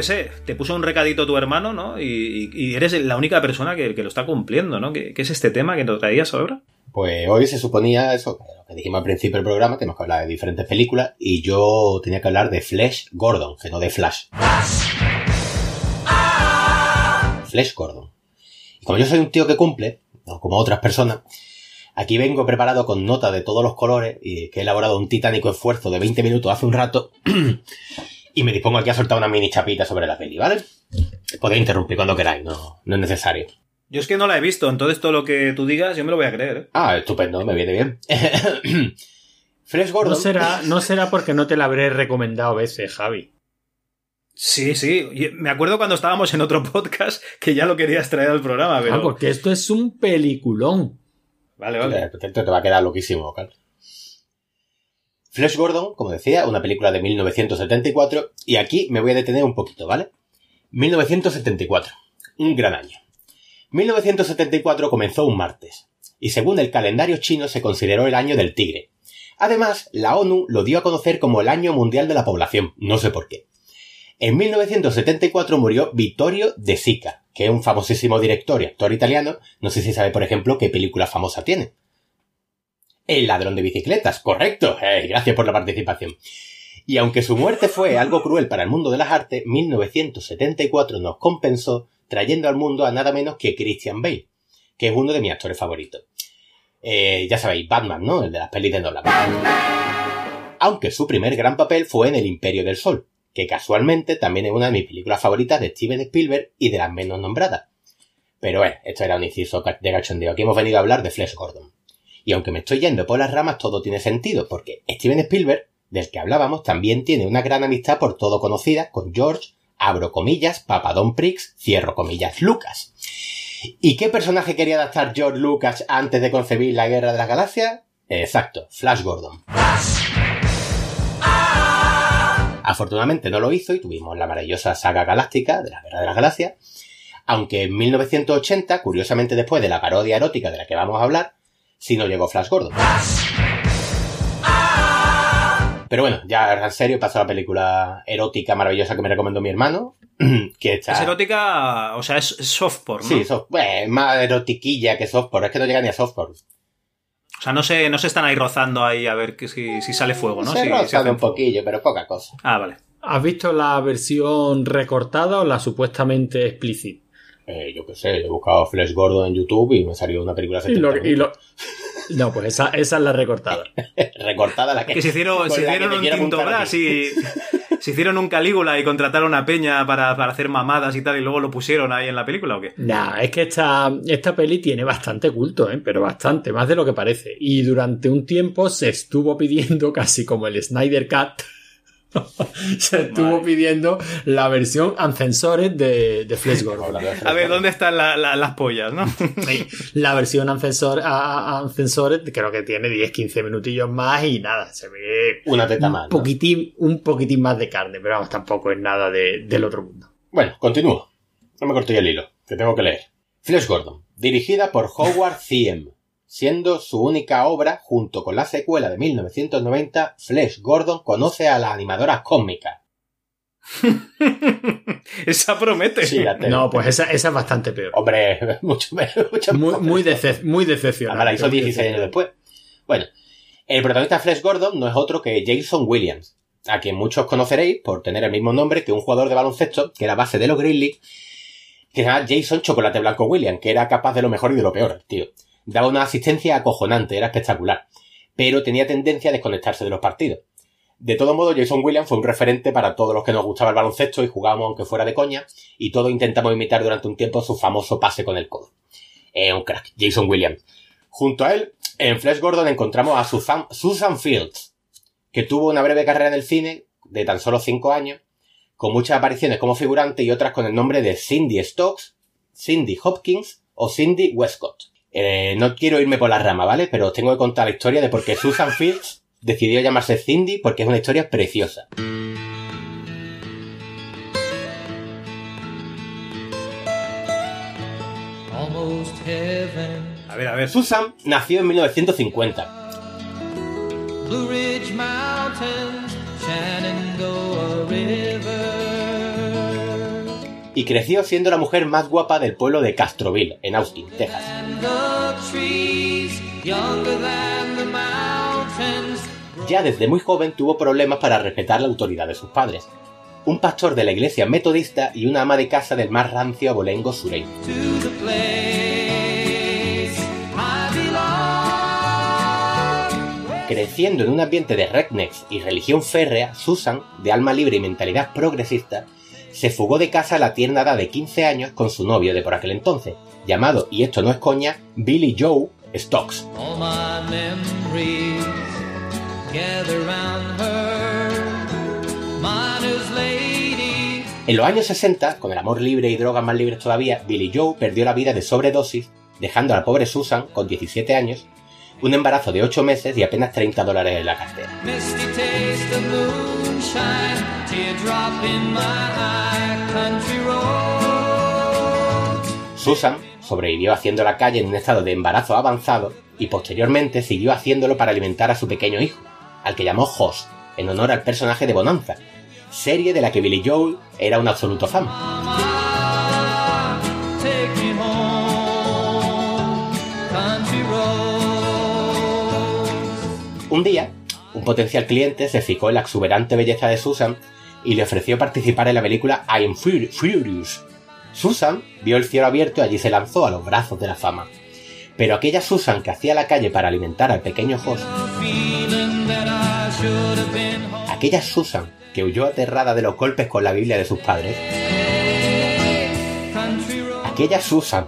Qué sé, te puso un recadito tu hermano, ¿no? Y, eres la única persona que, lo está cumpliendo, ¿no? ¿Qué, es este tema que nos traías ahora? Pues hoy se suponía eso, lo que dijimos al principio del programa, tenemos que hablar de diferentes películas, y yo tenía que hablar de Flash Gordon, que no de Flash. Flash Gordon. Y como yo soy un tío que cumple, no como otras personas, aquí vengo preparado con nota de todos los colores y que he elaborado un titánico esfuerzo de 20 minutos hace un rato [CLEARS THROAT] Y me dispongo aquí a soltar una mini chapita sobre la peli, ¿vale? Podéis interrumpir cuando queráis, no, no es necesario. Yo es que no la he visto, entonces todo lo que tú digas yo me lo voy a creer. ¿eh? Ah, estupendo, me viene bien. [COUGHS] Flash Gordon. No será, no será porque no te la habré recomendado veces, Javi. Sí, sí. Me acuerdo cuando estábamos en otro podcast que ya lo querías traer al programa, pero... Ah, porque esto es un peliculón. Vale, vale. Te, te va a quedar loquísimo, Carl. Flash Gordon, como decía, una película de 1974, y aquí me voy a detener un poquito, ¿vale? 1974, un gran año. 1974 comenzó un martes, y según el calendario chino se consideró el año del tigre. Además, la ONU lo dio a conocer como el Año Mundial de la Población, no sé por qué. En 1974 murió Vittorio De Sica, que es un famosísimo director y actor italiano, no sé si sabe, por ejemplo, qué película famosa tiene. El ladrón de bicicletas, correcto. Eh, gracias por la participación. Y aunque su muerte fue algo cruel para el mundo de las artes, 1974 nos compensó trayendo al mundo a nada menos que Christian Bale, que es uno de mis actores favoritos. Eh, ya sabéis, Batman, ¿no? El de las pelis de Nolan. Aunque su primer gran papel fue en El Imperio del Sol, que casualmente también es una de mis películas favoritas de Steven Spielberg y de las menos nombradas. Pero bueno, esto era un inciso de cachondeo. Aquí hemos venido a hablar de Flash Gordon. Y aunque me estoy yendo por las ramas, todo tiene sentido, porque Steven Spielberg, del que hablábamos, también tiene una gran amistad por todo conocida con George, abro comillas, Papadón Prix, cierro comillas, Lucas. ¿Y qué personaje quería adaptar George Lucas antes de concebir la Guerra de las Galaxias? Exacto, Flash Gordon. Afortunadamente no lo hizo y tuvimos la maravillosa saga galáctica de la Guerra de las Galaxias, aunque en 1980, curiosamente después de la parodia erótica de la que vamos a hablar, sí no llegó Flash Gordon. Pero bueno, ya en serio paso a la película erótica maravillosa que me recomendó mi hermano, [CLEARS THROAT] que está... Es erótica, o sea, es es soft porn, ¿no? Sí, soft- bueno, más erotiquilla que softcore, es que no llega ni a softcore. O sea, no se, no se están ahí rozando ahí a ver que si, si sale fuego, ¿no? Se Si- si rozan un fuego. poquillo, pero poca cosa. Ah, vale. ¿Has visto la versión recortada o la supuestamente explícita? Eh, yo qué sé, he buscado Flash Gordon en YouTube y me salió una película Y lo- 70 y lo- No, pues esa, esa es la recortada. [LAUGHS] recortada la que... Que se hicieron, se hicieron un quiero Tinto apuntar Brass aquí. y [LAUGHS] se hicieron un Calígula y contrataron a Peña para, para hacer mamadas y tal y luego lo pusieron ahí en la película o qué? Nah, es que esta, esta peli tiene bastante culto, ¿eh? pero bastante, más de lo que parece. Y durante un tiempo se estuvo pidiendo, casi como el Snyder Cut, [LAUGHS] se estuvo pidiendo la versión uncensored de, de Flash [LAUGHS] Gordon. A ver. ¿dónde están la- la- las pollas, no? Sí, La versión uncensored, a- a- uncensored creo que tiene 10-15 minutillos más y nada, se ve Una teta un más. ¿no? poquitín, un poquitín más de carne, pero vamos, tampoco es nada de- del otro mundo. Bueno, continúo. No me corto ya el hilo, que tengo que leer. Flash Gordon, dirigida por Howard Thiem, siendo su única obra, junto con la secuela de 1990, Flash Gordon conoce a la animadora cósmica. [LAUGHS] Esa promete. Sí, la tengo. No, pues esa, esa es bastante peor. Hombre, [LAUGHS] mucho menos. Mucho Muy, muy, decep- muy decepcionante. La hizo muy 16 años después. Bueno, el protagonista Flash Gordon no es otro que Jason Williams, a quien muchos conoceréis por tener el mismo nombre que un jugador de baloncesto que era base de los Grizzlies, que se llama Jason Chocolate Blanco Williams, que era capaz de lo mejor y de lo peor, tío. Daba una asistencia acojonante, era espectacular, pero tenía tendencia a desconectarse de los partidos. De todo modo, Jason Williams fue un referente para todos los que nos gustaba el baloncesto y jugábamos aunque fuera de coña, y todos intentamos imitar durante un tiempo su famoso pase con el codo. Eh, un crack, Jason Williams. Junto a él, en Flash Gordon encontramos a Susan, Susan Fields, que tuvo una breve carrera en el cine de tan solo 5 años, con muchas apariciones como figurante y otras con el nombre de Cindy Stokes, Cindy Hopkins o Cindy Westcott. Eh, no quiero irme por la rama, ¿vale? Pero os tengo que contar la historia de por qué Susan Fields decidió llamarse Cindy porque es una historia preciosa. A ver, a ver. Susan nació en 1950 Blue Ridge Mountains, Shenandoah y creció siendo la mujer más guapa del pueblo de Castroville, en Austin, Texas. Ya desde muy joven tuvo problemas para respetar la autoridad de sus padres. Un pastor de la iglesia metodista y una ama de casa del más rancio abolengo sureño. Creciendo en un ambiente de rednecks y religión férrea, Susan, de alma libre y mentalidad progresista, se fugó de casa a la tierna edad de 15 años con su novio de por aquel entonces, llamado, y esto no es coña, Billy Joe Stokes. En los años 60, con el amor libre y drogas más libres todavía, Billy Joe perdió la vida de sobredosis, dejando a la pobre Susan, con 17 años, un embarazo de 8 meses y apenas 30 dólares en la cartera. Susan sobrevivió haciendo la calle en un estado de embarazo avanzado y posteriormente siguió haciéndolo para alimentar a su pequeño hijo, al que llamó Hoss, en honor al personaje de Bonanza, serie de la que Billy Joel era un absoluto fan. Un día, un potencial cliente se fijó en la exuberante belleza de Susan y le ofreció participar en la película I Am Fur- Furious. Susan vio el cielo abierto y allí se lanzó a los brazos de la fama. Pero aquella Susan que hacía la calle para alimentar al pequeño Hoss, aquella Susan que huyó aterrada de los golpes con la Biblia de sus padres, aquella Susan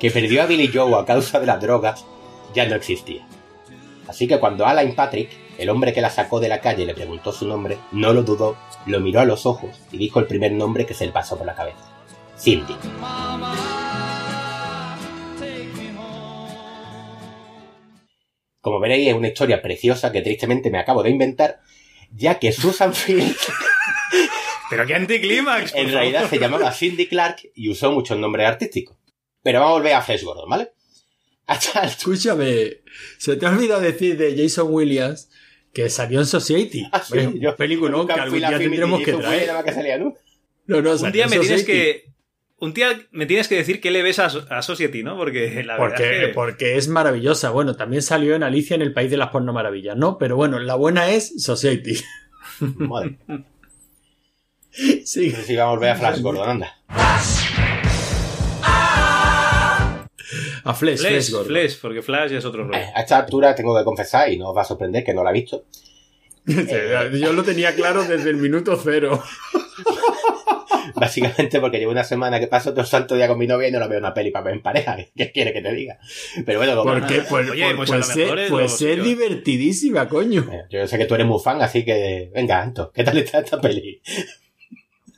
que perdió a Billy Joe a causa de las drogas, ya no existía. Así que cuando Alain Patrick, el hombre que la sacó de la calle, le preguntó su nombre, no lo dudó, lo miró a los ojos y dijo el primer nombre que se le pasó por la cabeza. Cindy. Como veréis, es una historia preciosa que tristemente me acabo de inventar, ya que Susan Field [LAUGHS] Pero qué anticlímax. en realidad se llamaba Cindy Clark y usó muchos nombres artísticos. Pero vamos a volver a Flash Gordon, ¿vale? Hasta [LAUGHS] el- Escúchame, se te ha olvidado decir de Jason Williams que salió en Society. Ah, sí, yo nunca que algún fui la día tendremos que traer. que salía, ¿no? No, no, Un día me tienes que. Un día me tienes que decir qué le ves a, a Society, ¿no? Porque la verdad Porque, es que- porque es maravillosa. Bueno, también salió en Alicia en el País de las Porno Maravillas, ¿no? Pero bueno, la buena es Society. Madre. [LAUGHS] Sí. Pero sí, vamos a volver a Flash Gordon, anda. A Flash, Flesh, Gordon. Flash, porque Flash es otro rollo. Eh, A esta altura tengo que confesar, y no os va a sorprender que no la he visto, [LAUGHS] Yo lo tenía claro desde el minuto cero. [LAUGHS] Básicamente porque llevo una semana que paso todo el santo día con mi novia y no la veo una peli para ver en pareja. [LAUGHS] ¿Qué quiere que te diga? Pero bueno, como- Porque, pues, Oye, pues, pues pues es, pues divertidísima, coño. Eh, Yo sé que tú eres muy fan, así que venga, Anto, ¿qué tal está esta peli?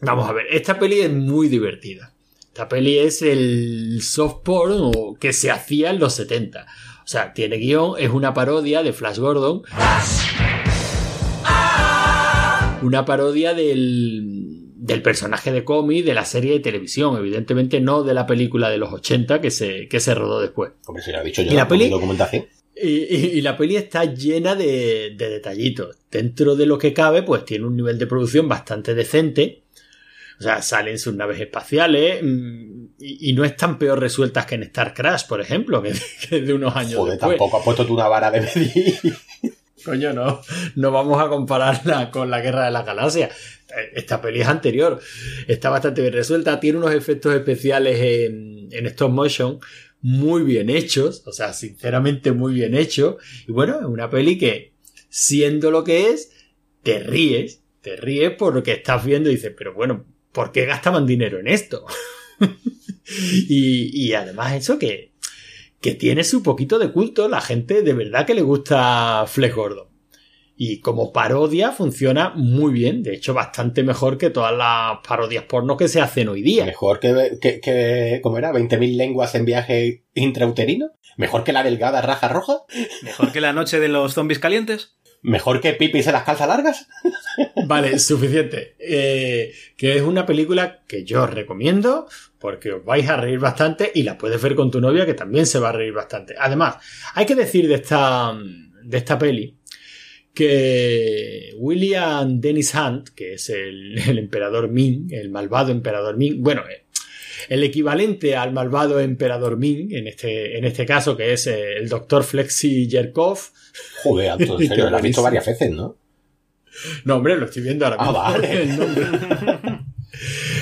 Vamos a ver, esta peli es muy divertida. Esta peli es el soft porn o que se hacía en los 70. O sea, tiene guion, es una parodia de Flash Gordon. Una parodia del, del personaje de cómic de la serie de televisión, evidentemente no de la película de los 80 que se, que se rodó después. Hombre, si lo he dicho yo ¿Y la en peli? documentación. Y, y- y la peli está llena de, de detallitos. Dentro de lo que cabe, pues tiene un nivel de producción bastante decente. O sea, salen sus naves espaciales mm, y, y no están peor resueltas que en Star Crash, por ejemplo, [LAUGHS] que, que de unos años Joder, después. tampoco has puesto tú una vara de medir. [LAUGHS] Coño, no, no vamos a compararla con la Guerra de la Galaxia. Eh, Esta peli es anterior. Está bastante bien resuelta. Tiene unos efectos especiales en, en stop motion muy bien hechos. O sea, sinceramente muy bien hechos. Y bueno, es una peli que, siendo lo que es, te ríes. Te ríes por lo que estás viendo y dices, pero bueno, ¿por qué gastaban dinero en esto? [LAUGHS] y, y además eso que, que tiene su poquito de culto, la gente de verdad que le gusta Flex Gordon. Y como parodia funciona muy bien, de hecho bastante mejor que todas las parodias porno que se hacen hoy día. Mejor que, que, que ¿cómo era? ¿20.000 lenguas en viaje intrauterino? ¿Mejor que la delgada raja roja? Mejor que la noche de los zombies calientes. ¿Mejor que Pipis en las calzas largas? [LAUGHS] Vale, suficiente. Eh, que es una película que yo os recomiendo porque os vais a reír bastante y la puedes ver con tu novia que también se va a reír bastante. Además, hay que decir de esta, de esta peli que William Dennis Hunt, que es el, [LAUGHS] emperador Ming, el malvado emperador Ming, bueno, el equivalente al malvado emperador Ming, en este, en este caso, que es eh, el doctor Flexi Yerkov. Joder, [LAUGHS] Anto, en serio, lo has visto varias veces, ¿no? No, hombre, lo estoy viendo ahora Ah, mismo. vale. [LAUGHS] El nombre.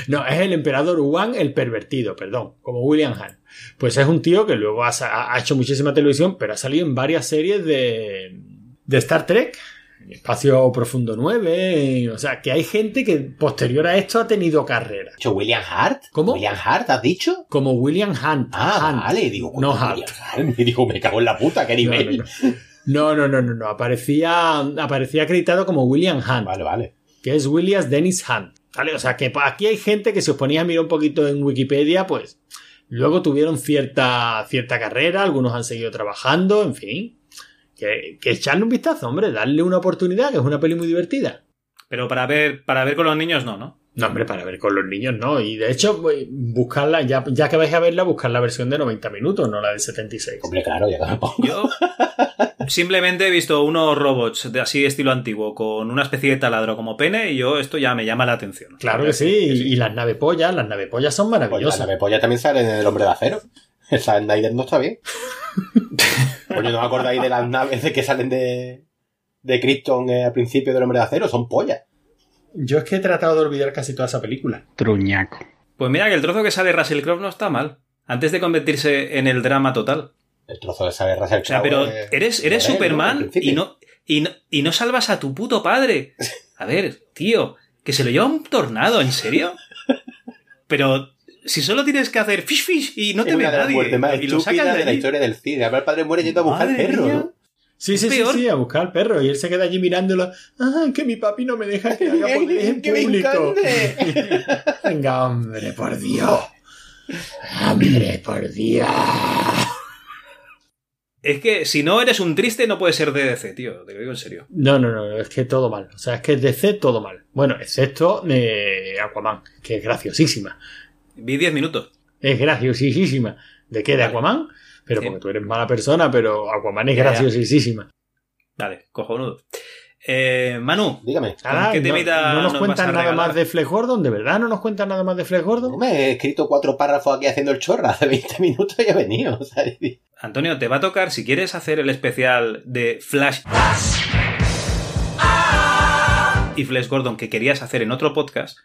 No, es el emperador Wang el pervertido, perdón, como William Han. Pues es un tío que luego ha, ha hecho muchísima televisión, pero ha salido en varias series de, de Star Trek, Espacio Profundo 9, o sea, que hay gente que posterior a esto ha tenido carrera. ¿Dicho William Hart? ¿Cómo? ¿William Hart has dicho? Como William Hunt. Ah, Hunt. vale. Digo, no Hart. William Hart. Y digo, me cago en la puta, qué No, nivel. no, no, no, no, no. Aparecía, aparecía acreditado como William Hunt, Vale, vale. que es Williams Dennis Hunt. ¿Vale? O sea, que aquí hay gente que si os poníais a mirar un poquito en Wikipedia, pues luego tuvieron cierta, cierta carrera, algunos han seguido trabajando, en fin. Que, que echarle un vistazo, hombre, darle una oportunidad, que es una peli muy divertida. Pero para ver, para ver con los niños no, ¿no? No, hombre, para ver con los niños no. Y de hecho, pues, buscarla, ya, ya que vais a verla, buscar la versión de 90 minutos, no la de 76. Hombre, claro, ya que me pongo. Yo simplemente he visto unos robots de así estilo antiguo con una especie de taladro como pene y yo esto ya me llama la atención. Claro que sí, y, y las navepollas, las navepollas son Pues la maravillosas. nave polla también sale en El Hombre de Acero. [LAUGHS] El Snyder no está bien. [LAUGHS] Coño, ¿no me acordáis de las naves que salen de, de Krypton eh, al principio del Hombre de Acero? Son pollas. Yo es que he tratado de olvidar casi toda esa película. Truñaco. Pues mira que el trozo que sale Russell Crowe no está mal. Antes de convertirse en el drama total. El trozo de saber Russell O sea, Crowe, pero eh, eres, eres Superman y no, y, no, y no salvas a tu puto padre. [LAUGHS] A ver, tío, que se lo lleva un tornado, ¿en serio? Pero si solo tienes que hacer fish fish y no te es ve de las nadie muertes más y lo sacas de de la historia del cine. Además, el padre muere yendo a buscar al perro. ¿no? Sí, sí, sí, peor. sí, a buscar al perro. Y él se queda allí mirándolo. Ah, que mi papi no me deja que [LAUGHS] haga poder en ¡Que me público. [LAUGHS] Venga, hombre, por Dios. Hombre, por Dios. Es que si no eres un triste no puedes ser DDC, tío, te lo digo en serio. No, no, no, es que todo mal. O sea, es que es DC todo mal. Bueno, excepto eh, Aquaman, que es graciosísima. Vi 10 minutos. Es graciosísima. ¿De qué? ¿De Vale. Aquaman? Pero Sí. porque tú eres mala persona, pero Aquaman es Ya, ya. graciosísima. Vale, cojonudo. Eh, Manu, Dígame. Ah, qué no, temita no nos, nos cuentan nada más de Flash Gordon, ¿de verdad? ¿No nos cuentan nada más de Flash Gordon? Me he escrito cuatro párrafos aquí haciendo el chorra. Hace 20 minutos y he venido. Antonio, te va a tocar, si quieres hacer el especial de Flash y Flash Gordon que querías hacer en otro podcast,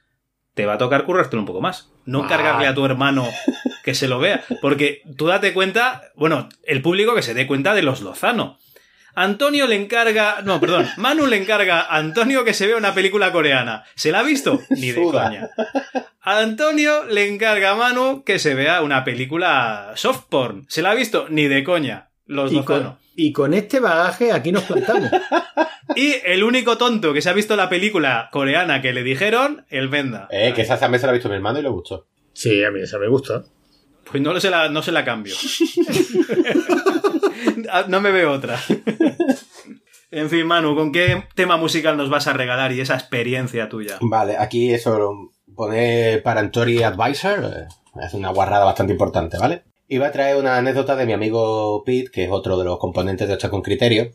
te va a tocar currártelo un poco más. No Ah. cargarle a tu hermano que se lo vea. Porque tú date cuenta, bueno, el público que se dé cuenta de los Lozano. Antonio le encarga, no, perdón, [LAUGHS] Manu le encarga a Antonio que se vea una película coreana. ¿Se la ha visto? Ni de Suda. coña. A Antonio le encarga a Manu que se vea una película soft porn. ¿Se la ha visto? Ni de coña. Los Lozano. Y con este bagaje aquí nos plantamos. [LAUGHS] Y el único tonto que se ha visto la película coreana que le dijeron, el Venda. Eh, que esa también se la ha visto mi hermano y le gustó. Sí, a mí esa me gusta. Pues no se la, no se la cambio. [LAUGHS] No me veo otra. [LAUGHS] En fin, Manu, ¿con qué tema musical nos vas a regalar y esa experiencia tuya? Vale, aquí eso, poner Parantori Advisor, eh, es una guarrada bastante importante, ¿vale? Iba a traer una anécdota de mi amigo Pete, que es otro de los componentes de Hostia con Criterio,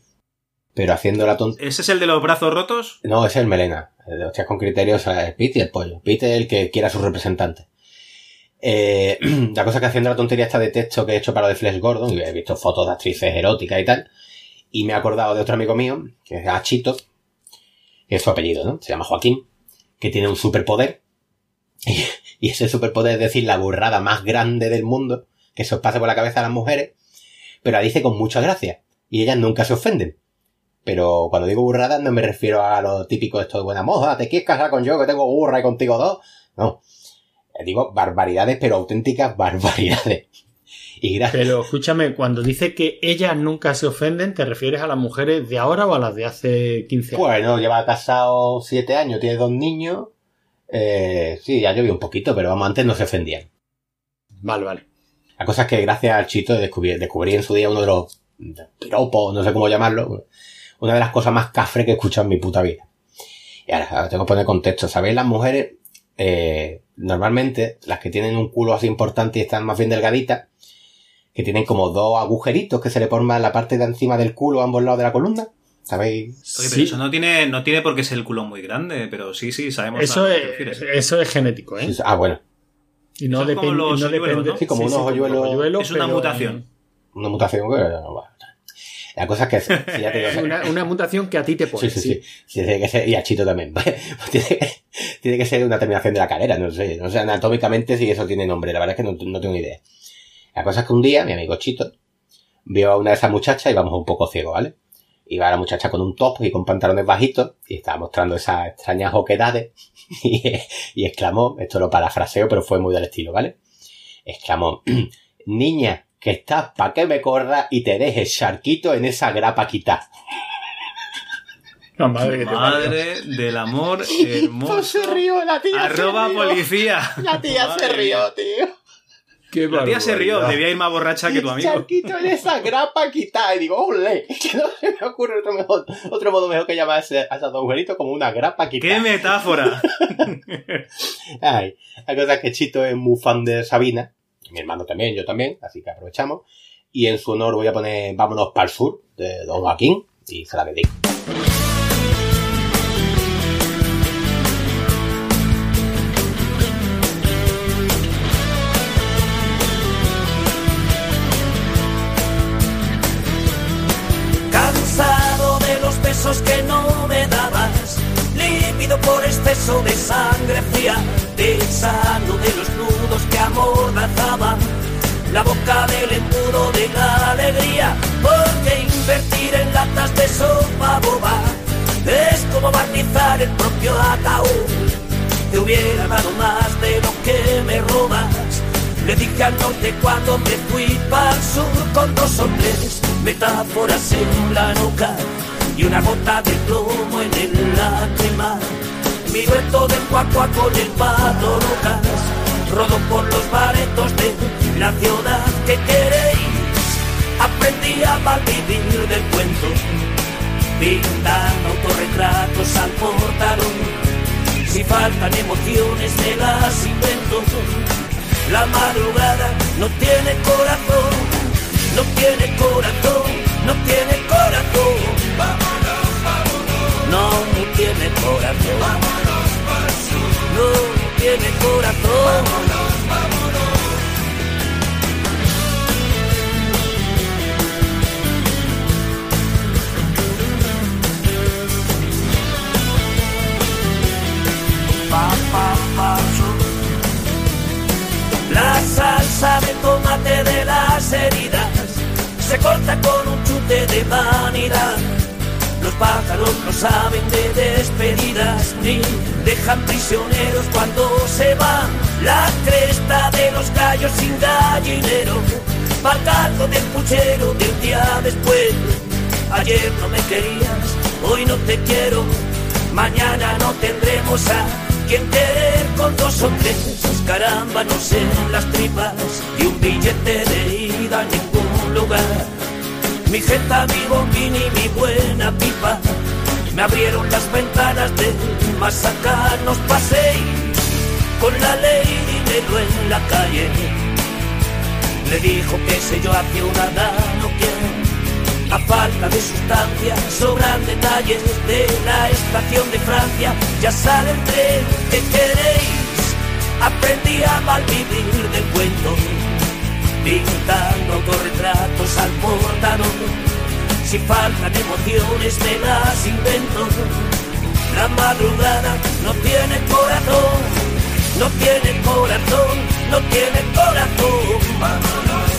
pero haciendo la tonta... ¿Ese es el de los brazos rotos? No, es el Melena, el de Hostias con Criterio, o sea, es Pete y el pollo. Pete es el que quiera a su representante. Eh, [CLEARS THROAT] la cosa es que haciendo la tontería esta de texto que he hecho para de Flash Gordon, y he visto fotos de actrices eróticas y tal, y me he acordado de otro amigo mío, que es Achito, que es su apellido, ¿no? Se llama Joaquín, que tiene un superpoder, y, [LAUGHS] y ese superpoder es decir la burrada más grande del mundo, que se os pase por la cabeza a las mujeres, pero la dice con mucha gracia, y ellas nunca se ofenden. Pero cuando digo burradas no me refiero a lo típico esto de buena moza, te quieres casar con yo que tengo burra y contigo dos. No. Eh, Digo barbaridades, pero auténticas barbaridades. [LAUGHS] Y gracias. Pero escúchame, cuando dice que ellas nunca se ofenden, ¿te refieres a las mujeres de ahora o a las de hace 15 años? Bueno, lleva casado siete años, tiene dos niños. Eh, sí, ya llovió un poquito, pero vamos, antes no se ofendían. Vale, vale. La cosa es que gracias al chito descubrí, descubrí en su día uno de los piropos, no sé cómo llamarlo, una de las cosas más cafres que he escuchado en mi puta vida. Y ahora, ahora tengo que poner contexto. ¿Sabéis? Las mujeres, eh, normalmente, las que tienen un culo así importante y están más bien delgaditas, que tienen como dos agujeritos que se le forman en la parte de encima del culo a ambos lados de la columna. ¿Sabéis? Oye, pero Sí. eso no tiene, no tiene por qué ser el culo muy grande, pero sí, sí, sabemos Eso a qué es, te eso es genético, ¿eh? Sí, Ah, bueno. Y no, es como depende, los no hoyuelos, depende. ¿no? Sí, como unos hoyuelos. Es una pero, mutación. Una mutación que... bueno, La cosa es que... sí, ya te [LAUGHS] digo, Una, una mutación que a ti te pone. Sí, sí, sí. Sí, tiene que ser, y a Chito también. [LAUGHS] Pues tiene, que, tiene que ser una terminación de la cadera, no sé. No sé, anatómicamente si eso tiene nombre, la verdad es que no, no tengo ni idea. La cosa es que un día, mi amigo Chito, vio a una de esas muchachas y vamos un poco ciego, ¿vale? Iba la muchacha con un top y con pantalones bajitos y estaba mostrando esas extrañas oquedades [LAUGHS] y, y exclamó, esto lo parafraseo, pero fue muy del estilo, ¿vale? Exclamó, [CLEARS THROAT] niña, que estás pa' que me corra y te dejes charquito en esa grapa quitar. La madre. Madre del amor [LAUGHS] Pues hermoso. se rió, la tía Arroba se rió. policía. La tía se rió, tío. Qué La tía se rió, debía ir más borracha que tu amigo. Charquito en esa grapa quitar. Y digo, ole, [LAUGHS] que no se me ocurre otro, mejor, otro modo mejor que llamar a, ese- a esos dos agujeritos como una grapa quitar. ¡Qué metáfora! [LAUGHS] Ay, la cosa es que Chito es muy fan de Sabina. Mi hermano también, yo también, así que aprovechamos. Y en su honor voy a poner Vámonos para el sur, de Don Joaquín, y se la dedico. La boca del embudo de la alegría, porque invertir en latas de sopa boba es como barnizar el propio ataúd. Te hubiera dado más de lo que me robas. Le dije al norte cuando me fui para el sur con dos o tres metáforas en la nuca y una gota de plomo en el lágrima. Mi reto del cuacua con el pato Lucas rodó por los baretos de la ciudad que queréis. Aprendí a malvivir del cuento, pintando autorretratos al portalón. Si faltan emociones me las invento. La madrugada no tiene corazón, no tiene corazón, no tiene corazón. No, no tiene corazón. No tiene corazón. Heridas se corta con un chute de vanidad. Los pájaros no saben de despedidas ni dejan prisioneros cuando se van. La cresta de los gallos sin gallinero, pa'l caldo del puchero de un día después. Ayer no me querías, hoy no te quiero, mañana no tendremos a quien querer con dos o tres carámbanos en las tripas y un billete de ida a ningún lugar. Mi jeta, mi bombín y mi buena pipa me abrieron las ventanas de más acá nos paséis con la ley dinero en la calle. Le dijo que sé yo hacia una no quiero a falta de sustancia, sobran detalles de la estación de Francia. Ya sale el tren que queréis. Aprendí a malvivir del cuento, pintando autorretratos al portador. Si faltan emociones, me las invento. La madrugada no tiene corazón, no tiene corazón, no tiene corazón.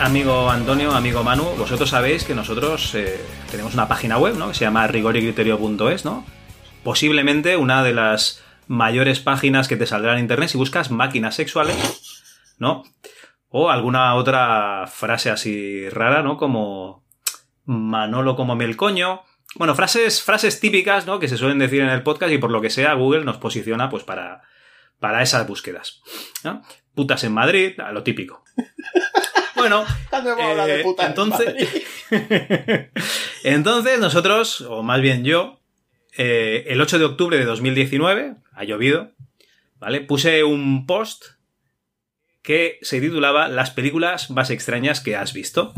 Amigo Antonio, amigo Manu, vosotros sabéis que nosotros eh, tenemos una página web, ¿no? Que se llama rigoricriterio.es, ¿no? Posiblemente una de las mayores páginas que te saldrá en internet si buscas máquinas sexuales, ¿no? O alguna otra frase así rara, ¿no? Como Manolo como el coño. Bueno, frases, frases típicas, ¿no? Que se suelen decir en el podcast y por lo que sea Google nos posiciona pues para, para esas búsquedas. ¿no? Putas en Madrid, a lo típico. [LAUGHS] Bueno, [LAUGHS] de eh, entonces, [LAUGHS] entonces nosotros, o más bien yo, eh, el 8 de octubre de 2019, ha llovido, ¿vale? Puse un post que se titulaba Las películas más extrañas que has visto.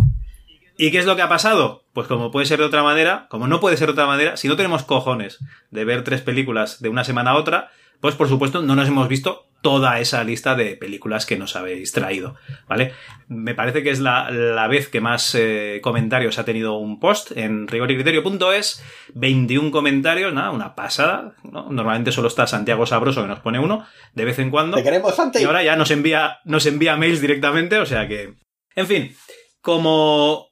¿Y qué es lo que ha pasado? Pues como puede ser de otra manera, como no puede ser de otra manera, si no tenemos cojones de ver tres películas de una semana a otra, pues por supuesto no nos hemos visto toda esa lista de películas que nos habéis traído, ¿vale? Me parece que es la, la vez que más eh, comentarios ha tenido un post en rigoricriterio.es, 21 comentarios, nada, una pasada, ¿no? Normalmente solo está Santiago Sabroso que nos pone uno de vez en cuando. Te queremos, Santi. Y ahora ya nos envía, nos envía mails directamente, o sea que. En fin, como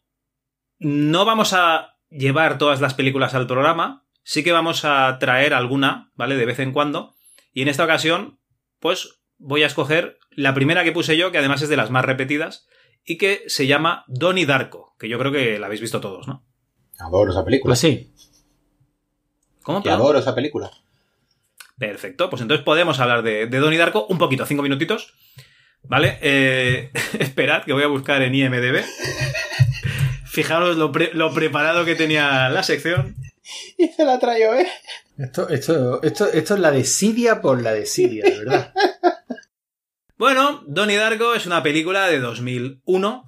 no vamos a llevar todas las películas al programa, sí que vamos a traer alguna, ¿vale? De vez en cuando. Y en esta ocasión, pues voy a escoger la primera que puse yo, que además es de las más repetidas, y que se llama Donnie Darko, que yo creo que la habéis visto todos, ¿no? Adoro esa película. Pues sí. ¿Cómo? Que adoro esa película. Perfecto, pues entonces podemos hablar de, de Donnie Darko un poquito, cinco minutitos. ¿Vale? Eh, [LAUGHS] esperad, que voy a buscar en IMDB. Fijaros lo, pre- lo preparado que tenía la sección. [LAUGHS] Y se la traigo, ¿eh? Esto, esto, esto, esto es la desidia por la desidia, de verdad. [LAUGHS] Bueno, Donnie Darko es una película de 2001,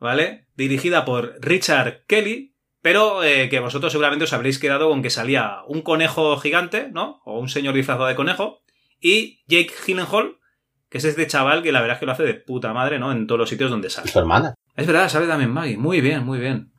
¿vale? Dirigida por Richard Kelly, pero eh, que vosotros seguramente os habréis quedado con que salía un conejo gigante, ¿no? O un señor disfrazado de conejo, y Jake Gyllenhaal, que es este chaval que la verdad es que lo hace de puta madre, ¿no? En todos los sitios donde Y sale. su hermana. Es verdad, sabe también Maggie. Muy bien, muy bien.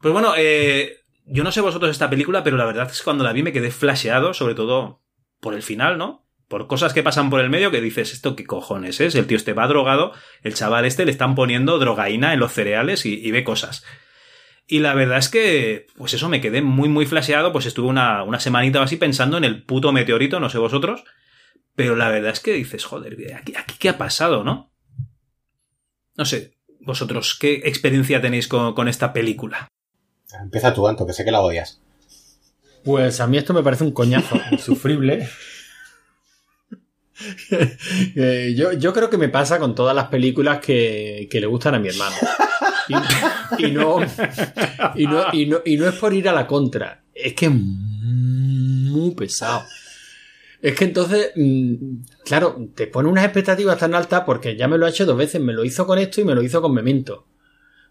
Pues bueno, eh, yo no sé vosotros esta película, pero la verdad es que cuando la vi me quedé flasheado, sobre todo por el final, ¿no? Por cosas que pasan por el medio que dices, ¿esto qué cojones es? El tío este va drogado, el chaval este le están poniendo drogaína en los cereales y, ve cosas. Y la verdad es que, pues eso, me quedé muy, muy flasheado, pues estuve una, una semanita o así pensando en el puto meteorito, no sé vosotros, pero la verdad es que dices, joder, ¿aquí, aquí qué ha pasado, no? No sé, vosotros, ¿qué experiencia tenéis con esta película? Empieza tú, Anto, que sé que la odias. Pues a mí esto me parece un coñazo [LAUGHS] insufrible. Eh, yo, yo creo que me pasa con todas las películas que, que le gustan a mi hermano. Y, y no, y, no, y, no, y no es por ir a la contra, es que es muy pesado. Es que entonces, mm, claro, te pone unas expectativas tan altas porque ya me lo ha hecho dos veces, me lo hizo con esto y me lo hizo con Memento.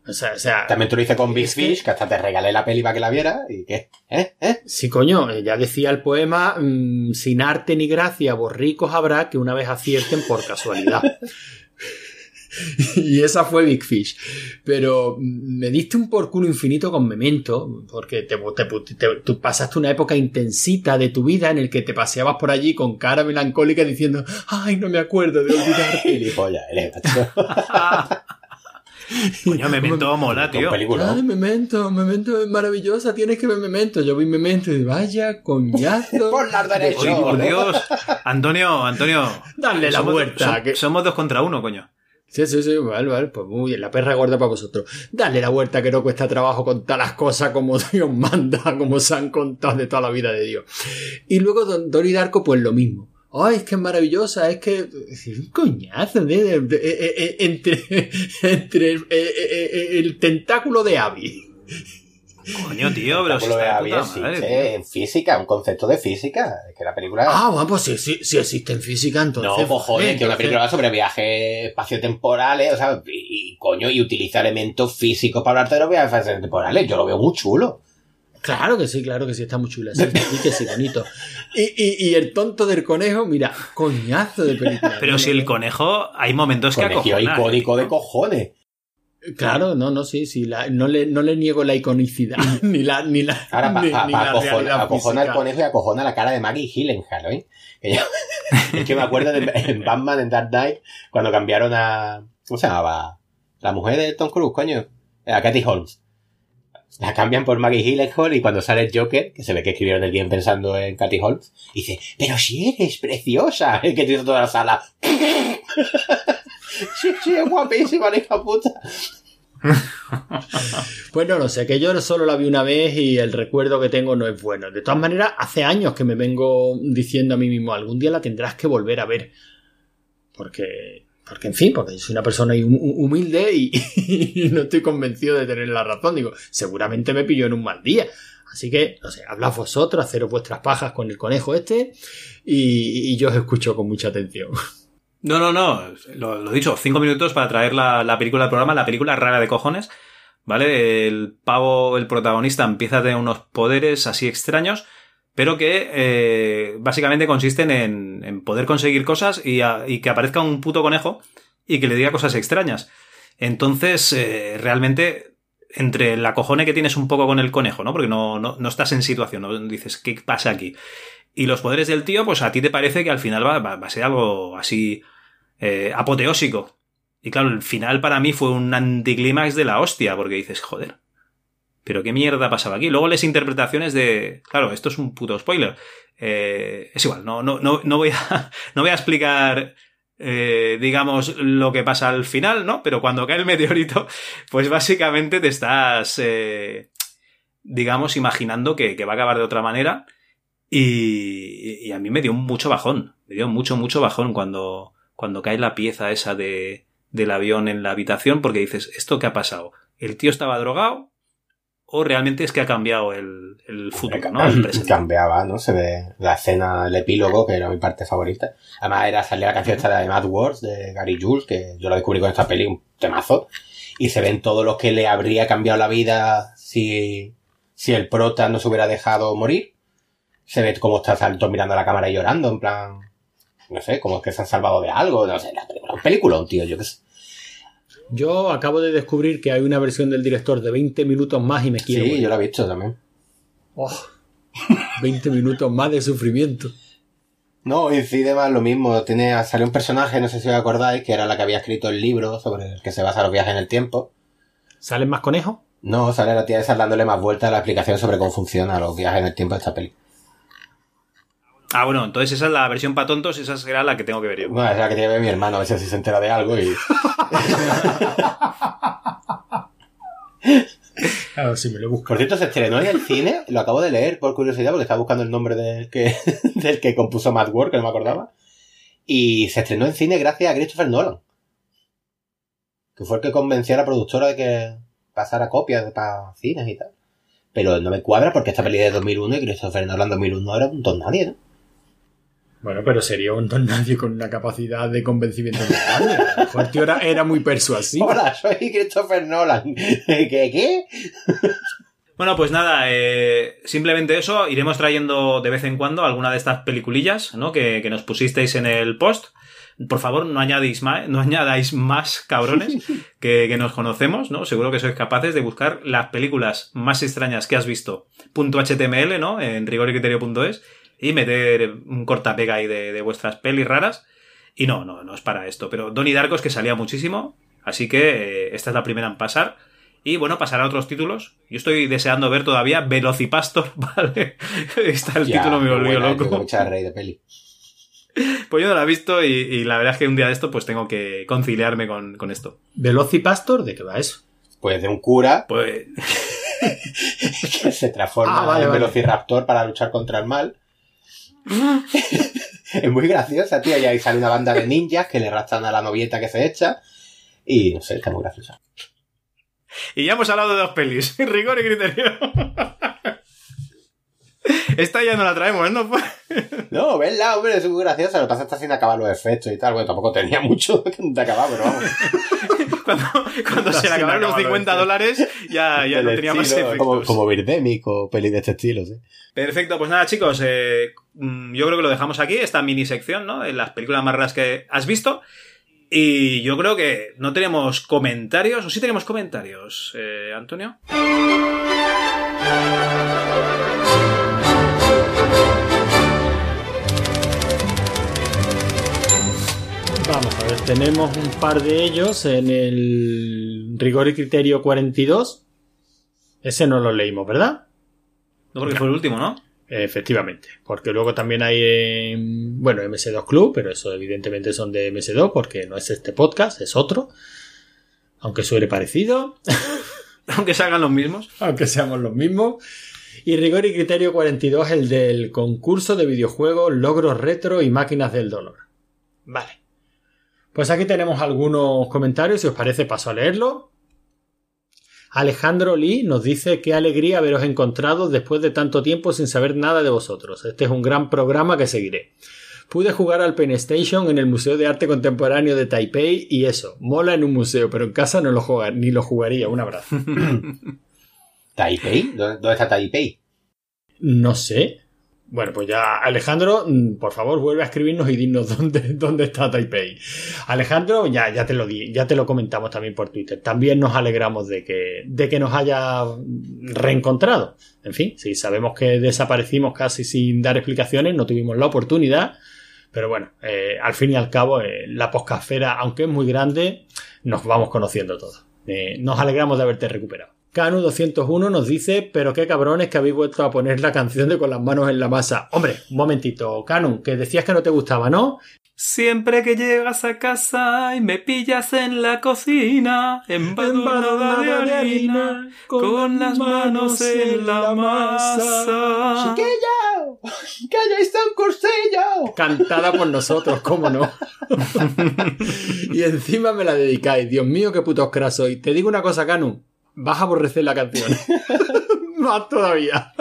O sea, o sea También tú lo hice con Big Es que- Fish, que hasta te regalé la peli para que la viera. ¿Y qué? ¿Eh? ¿Eh? Sí, coño, eh, ya decía el poema, mm, sin arte ni gracia, borricos habrá que una vez acierten por casualidad. [LAUGHS] y esa fue Big Fish. Pero mm, me diste un por culo infinito con Memento, porque te, te- te- tú pasaste una época intensita de tu vida en el que te paseabas por allí con cara melancólica diciendo, ay, no me acuerdo de olvidarte. [LAUGHS] [LAUGHS] Coño, [LAUGHS] me mentó mola, tío. Película. Ay, Memento, Memento es maravillosa, tienes que ver Memento. Yo vi Memento y vaya, coñazo. [LAUGHS] Por las derechas. Oye, por Dios. Antonio, Antonio. Dale la vuelta, que- Somos dos contra uno, coño. Sí, sí, sí, vale, vale, pues muy bien, la perra gorda para vosotros. Dale la vuelta que no cuesta trabajo contar las cosas como [LAUGHS] Dios manda, como se han contado de toda la vida de Dios. Y luego Don Dori Darko, pues lo mismo. Ay, es que es maravillosa, es que. Es un coñazo, de, de- de- eh, eh, entre, [LAUGHS] entre eh, eh, eh, el tentáculo de Abby. Coño, tío, pero si está de puta madre, en física, un concepto de física. Es que la película. Ah, bueno, pues sí, sí, sí existe en física, entonces. no, pues joder, vale, que una entonces- película va sobre viajes espaciotemporales, o sea, y, y, coño, y utiliza elementos físicos para hablarte de los viajes espaciotemporales. Yo lo veo muy chulo. Claro que sí, claro que sí, está muy chula. Sí, sí [LAUGHS] que sí, bonito. Y, y, y el tonto del conejo, mira, coñazo de película. Pero si el conejo, hay momentos que acojonan. icónico de cojones. Claro, no, no, sí, sí. la- no, le, no le niego la iconicidad, [LAUGHS] ni la, ni la, Ahora, para ni, pa, ni pa la acojona, acojona al física. conejo y acojona la cara de Maggie Gyllenhaal, ¿eh? Que yo- [LAUGHS] es que me acuerdo de en Batman, en Dark Knight, cuando cambiaron a... ¿Cómo se llamaba? La mujer de Tom Cruise, coño. A Katy Holmes. La cambian por Maggie Gyllenhaal y cuando sale Joker, que se ve que escribieron el guion pensando en Katy Holmes, dice, pero si eres preciosa, el [LAUGHS] que te hizo toda la sala. [LAUGHS] sí, es guapísima, hija puta. [LAUGHS] Pues no lo sé, que yo solo la vi una vez y el recuerdo que tengo no es bueno. De todas maneras, hace años que me vengo diciendo a mí mismo, algún día la tendrás que volver a ver. Porque, porque en fin, porque soy una persona hum- humilde [LAUGHS] y, no estoy convencido de tener la razón. Digo, seguramente me pilló en un mal día. Así que, no sé, hablad vosotros, haceros vuestras pajas con el conejo este y, yo os escucho con mucha atención. No, no, no. Lo, lo dicho, cinco minutos para traer la, la película al programa, la película rara de cojones. ¿vale? El pavo, el protagonista, empieza a tener unos poderes así extraños, pero que eh, básicamente consisten en, en poder conseguir cosas y, y que aparezca un puto conejo y que le diga cosas extrañas. Entonces, eh, realmente, entre el acojone que tienes un poco con el conejo, ¿no? Porque no, no, no estás en situación, ¿no? Dices, ¿qué pasa aquí? Y los poderes del tío, pues a ti te parece que al final va, va- va a ser algo así eh, apoteósico. Y claro, el final para mí fue un anticlímax de la hostia, porque dices, joder, pero qué mierda pasaba aquí. Luego les interpretaciones de. Claro, esto es un puto spoiler. Eh, es igual, no, no, no, no voy a. [LAUGHS] No voy a explicar. eh, digamos, lo que pasa al final, ¿no? Pero cuando cae el meteorito, [LAUGHS] pues básicamente te estás. eh, digamos, imaginando que, que va a acabar de otra manera. Y, y a mí me dio mucho bajón. Me dio mucho, mucho bajón cuando, cuando cae la pieza esa de, del avión en la habitación, porque dices, ¿esto qué ha pasado? ¿El tío estaba drogado? ¿O realmente es que ha cambiado el, el futuro, ¿no? El [LAUGHS] presente. Cambiaba, ¿no? Se ve la escena, el epílogo, que era mi parte favorita. Además, era salía la canción esta de Mad Wars de Gary Jules, que yo la descubrí con esta peli, un temazo. Y se ven todos los que le habría cambiado la vida si, si el prota no se hubiera dejado morir. Se ve cómo está salto mirando a la cámara y llorando, en plan, no sé, como que se han salvado de algo, no sé, la película, un peliculón, tío, yo qué sé. Yo acabo de descubrir que hay una versión del director de 20 minutos más y me quiero. Sí, morir. yo la he visto también. Oh, [LAUGHS] 20 minutos más de sufrimiento. No, incide más lo mismo. Tiene, salió un personaje, no sé si os acordáis, que era la que había escrito el libro sobre el que se basa los viajes en el tiempo. ¿Salen más conejos? No, sale la tía esa dándole más vueltas a la explicación sobre cómo funcionan los viajes en el tiempo de esta peli. Ah, bueno, entonces esa es la versión para tontos, esa será la que tengo que ver yo. Bueno, es la que tiene que ver mi hermano, a ver si se entera de algo y... Ver si me lo busco. Por cierto, se estrenó en el cine, lo acabo de leer por curiosidad porque estaba buscando el nombre del que, [LAUGHS] del que compuso Mad World, que no me acordaba. Y se estrenó en cine gracias a Christopher Nolan. Que fue el que convenció a la productora de que pasara copias para cines y tal. Pero no me cuadra porque esta peli es de 2001 y Christopher Nolan 2001 era un don nadie, ¿no? Bueno, pero sería un don nadie con una capacidad de convencimiento grande. A lo mejor el tío era, era muy persuasivo. Hola, soy Christopher Nolan. ¿Qué? ¿Qué? Bueno, pues nada, eh, simplemente eso, iremos trayendo de vez en cuando alguna de estas peliculillas, ¿no? Que, que nos pusisteis en el post. Por favor, no añadéis más, no añadáis más cabrones [LAUGHS] que, que nos conocemos, ¿no? Seguro que sois capaces de buscar las películas más extrañas que has visto. Punto .html, ¿no? En rigoricriterio.es y meter un cortapega ahí de, de vuestras pelis raras. Y no, no, no es para esto. Pero Donnie Darkos que salía muchísimo, así que eh, esta es la primera en pasar. Y bueno, pasará a otros títulos. Yo estoy deseando ver todavía Velocipastor, [LAUGHS] ¿vale? Está el Ya, título, me volvió buena, loco. mucha rey de peli. Pues yo no la he visto y, y la verdad es que un día de esto pues tengo que conciliarme con, con esto. ¿Velocipastor? ¿De qué va eso? Pues de un cura Pues [LAUGHS] que se transforma Ah, vale, en vale. velociraptor para luchar contra el mal. [LAUGHS] es muy graciosa, tío. Y ahí sale una banda de ninjas que le arrastran a la novieta que se echa. Y no sé, está muy graciosa. Y ya hemos hablado de dos pelis, [LAUGHS] rigor y criterio. Esta ya no la traemos, ¿no? No, venla, hombre, es muy graciosa. Lo que pasa es que está sin acabar los efectos y tal. Bueno, tampoco tenía mucho de acabar, pero vamos. [LAUGHS] Cuando, cuando se le acabaron los acabar, 50 tío. dólares, ya, ya no tenía más efectos. Como, como Birdemic o peli de este estilo, sí. Perfecto, pues nada, chicos, eh, mm, yo creo que lo dejamos aquí, esta mini sección, ¿no? En las películas más raras que has visto. Y yo creo que no tenemos comentarios, o sí tenemos comentarios, eh, Antonio. Ver, tenemos un par de ellos en el Rigor y Criterio 42. Ese no lo leímos, ¿verdad? No, porque fue el último, ¿no? Efectivamente, porque luego también hay, en, bueno, MS2 Club, pero eso evidentemente son de MS2 porque no es este podcast, es otro. Aunque suele parecido, [LAUGHS] Aunque salgan los mismos. aunque seamos los mismos. Y Rigor y Criterio 42, el del concurso de videojuegos, logros retro y máquinas del dolor. Vale. Pues aquí tenemos algunos comentarios, si os parece paso a leerlo. Alejandro Lee nos dice qué alegría haberos encontrado después de tanto tiempo sin saber nada de vosotros. Este es un gran programa que seguiré. Pude jugar al Pen Station en el Museo de Arte Contemporáneo de Taipei y eso, mola en un museo, pero en casa no lo juega, ni lo jugaría. Un abrazo. [LAUGHS] [LAUGHS] ¿Taipei? ¿Dónde, dónde está Taipei? No sé. Bueno, pues ya, Alejandro, mm, por favor, vuelve a escribirnos y dinos [LAUGHS] dónde, dónde está Taipei. Alejandro, ya, ya te lo di, ya te lo comentamos también por Twitter. También nos alegramos de que, de que nos haya reencontrado. En fin, sí, sabemos que desaparecimos casi sin dar explicaciones, no tuvimos la oportunidad. Pero bueno, eh, al fin y al cabo, eh, la poscafera, aunque es muy grande, nos vamos conociendo todos. Eh, nos alegramos de haberte recuperado. Canu 201 nos dice, pero qué cabrones que habéis vuelto a poner la canción de con las manos en la masa. Hombre, un momentito, Canu, que decías que no te gustaba, ¿no? Siempre que llegas a casa y me pillas en la cocina, embadurnada de harina, con las manos en la masa. ¡Chiquillo! ¡Que hayáis un cursillo! Cantada por nosotros, cómo no. [LAUGHS] y encima me la dedicáis. Dios mío, qué putos crasos. Y te digo una cosa, Canu. Vas a aborrecer la canción. [LAUGHS] Más todavía.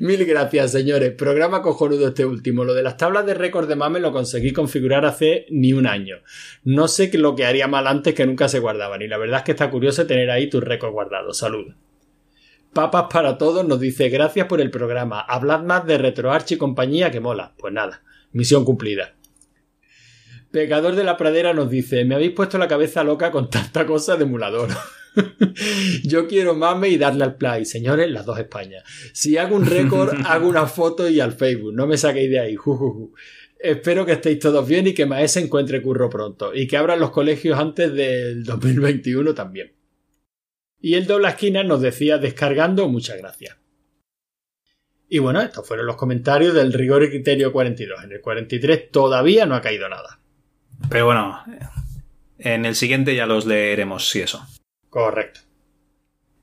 Mil gracias, señores. Programa cojonudo este último. Lo de las tablas de récord de mame lo conseguí configurar hace ni un año. No sé lo que haría mal antes que nunca se guardaban. Y la verdad es que está curioso tener ahí tus récords guardados. Salud. Papas para todos nos dice gracias por el programa. Hablad más de RetroArch y compañía que mola. Pues nada, misión cumplida. Pecador de la pradera nos dice me habéis puesto la cabeza loca con tanta cosa de emulador. [LAUGHS] [LAUGHS] Yo quiero mame y darle al play, señores, las dos Españas. Si hago un récord, [LAUGHS] hago una foto y al Facebook. No me saquéis de ahí. Jujuju. Espero que estéis todos bien y que Maese encuentre curro pronto. Y que abran los colegios antes del 2021 también. Y el doble esquina nos decía descargando, muchas gracias. Y bueno, estos fueron los comentarios del rigor y criterio 42. En el 43 todavía no ha caído nada. Pero bueno, en el siguiente ya los leeremos, si eso. Correcto.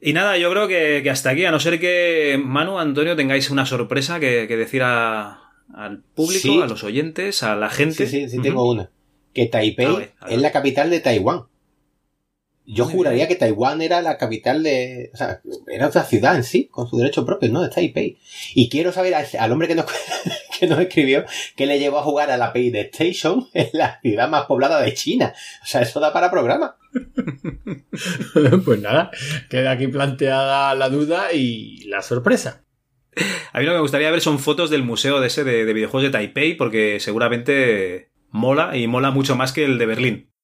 Y nada, yo creo que, que hasta aquí, a no ser que Manu, Antonio, tengáis una sorpresa que, que decir a- al público, Sí. a los oyentes, a la gente. Sí, sí, sí, tengo una. Que Taipei A ver, a ver. es la capital de Taiwán. Yo Muy juraría bien. que Taiwán era la capital de... O sea, era otra ciudad en sí, con su derecho propio, ¿no? Es Taipei. Y quiero saber al, al hombre que nos, [LAUGHS] que nos escribió que le llevó a jugar a la Station [LAUGHS] en la ciudad más poblada de China. O sea, eso da para programa. [LAUGHS] pues nada, queda aquí planteada la duda y la sorpresa. A mí lo que me gustaría ver son fotos del museo de ese de, de videojuegos de Taipei, porque seguramente mola y mola mucho más que el de Berlín.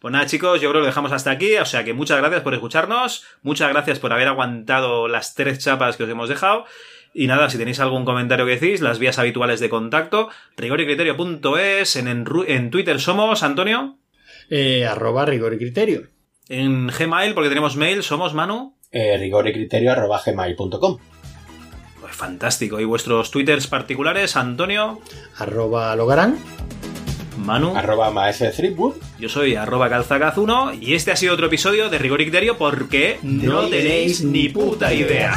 Pues nada, chicos, yo creo que lo dejamos hasta aquí. O sea que muchas gracias por escucharnos. Muchas gracias por haber aguantado las tres chapas que os hemos dejado. Y nada, si tenéis algún comentario que decís, las vías habituales de contacto, rigoricriterio.es, en, en, en Twitter somos, Antonio, Eh, arroba rigor y criterio. en Gmail, porque tenemos mail, somos Manu. Eh, rigor y criterio arroba gmail.com. Pues fantástico. Y vuestros twitters particulares, Antonio, Arroba logarán. Manu. Arroba maese. Yo soy arroba calzacaz1 y este ha sido otro episodio de Rigor y Criterio porque no tenéis ni puta idea.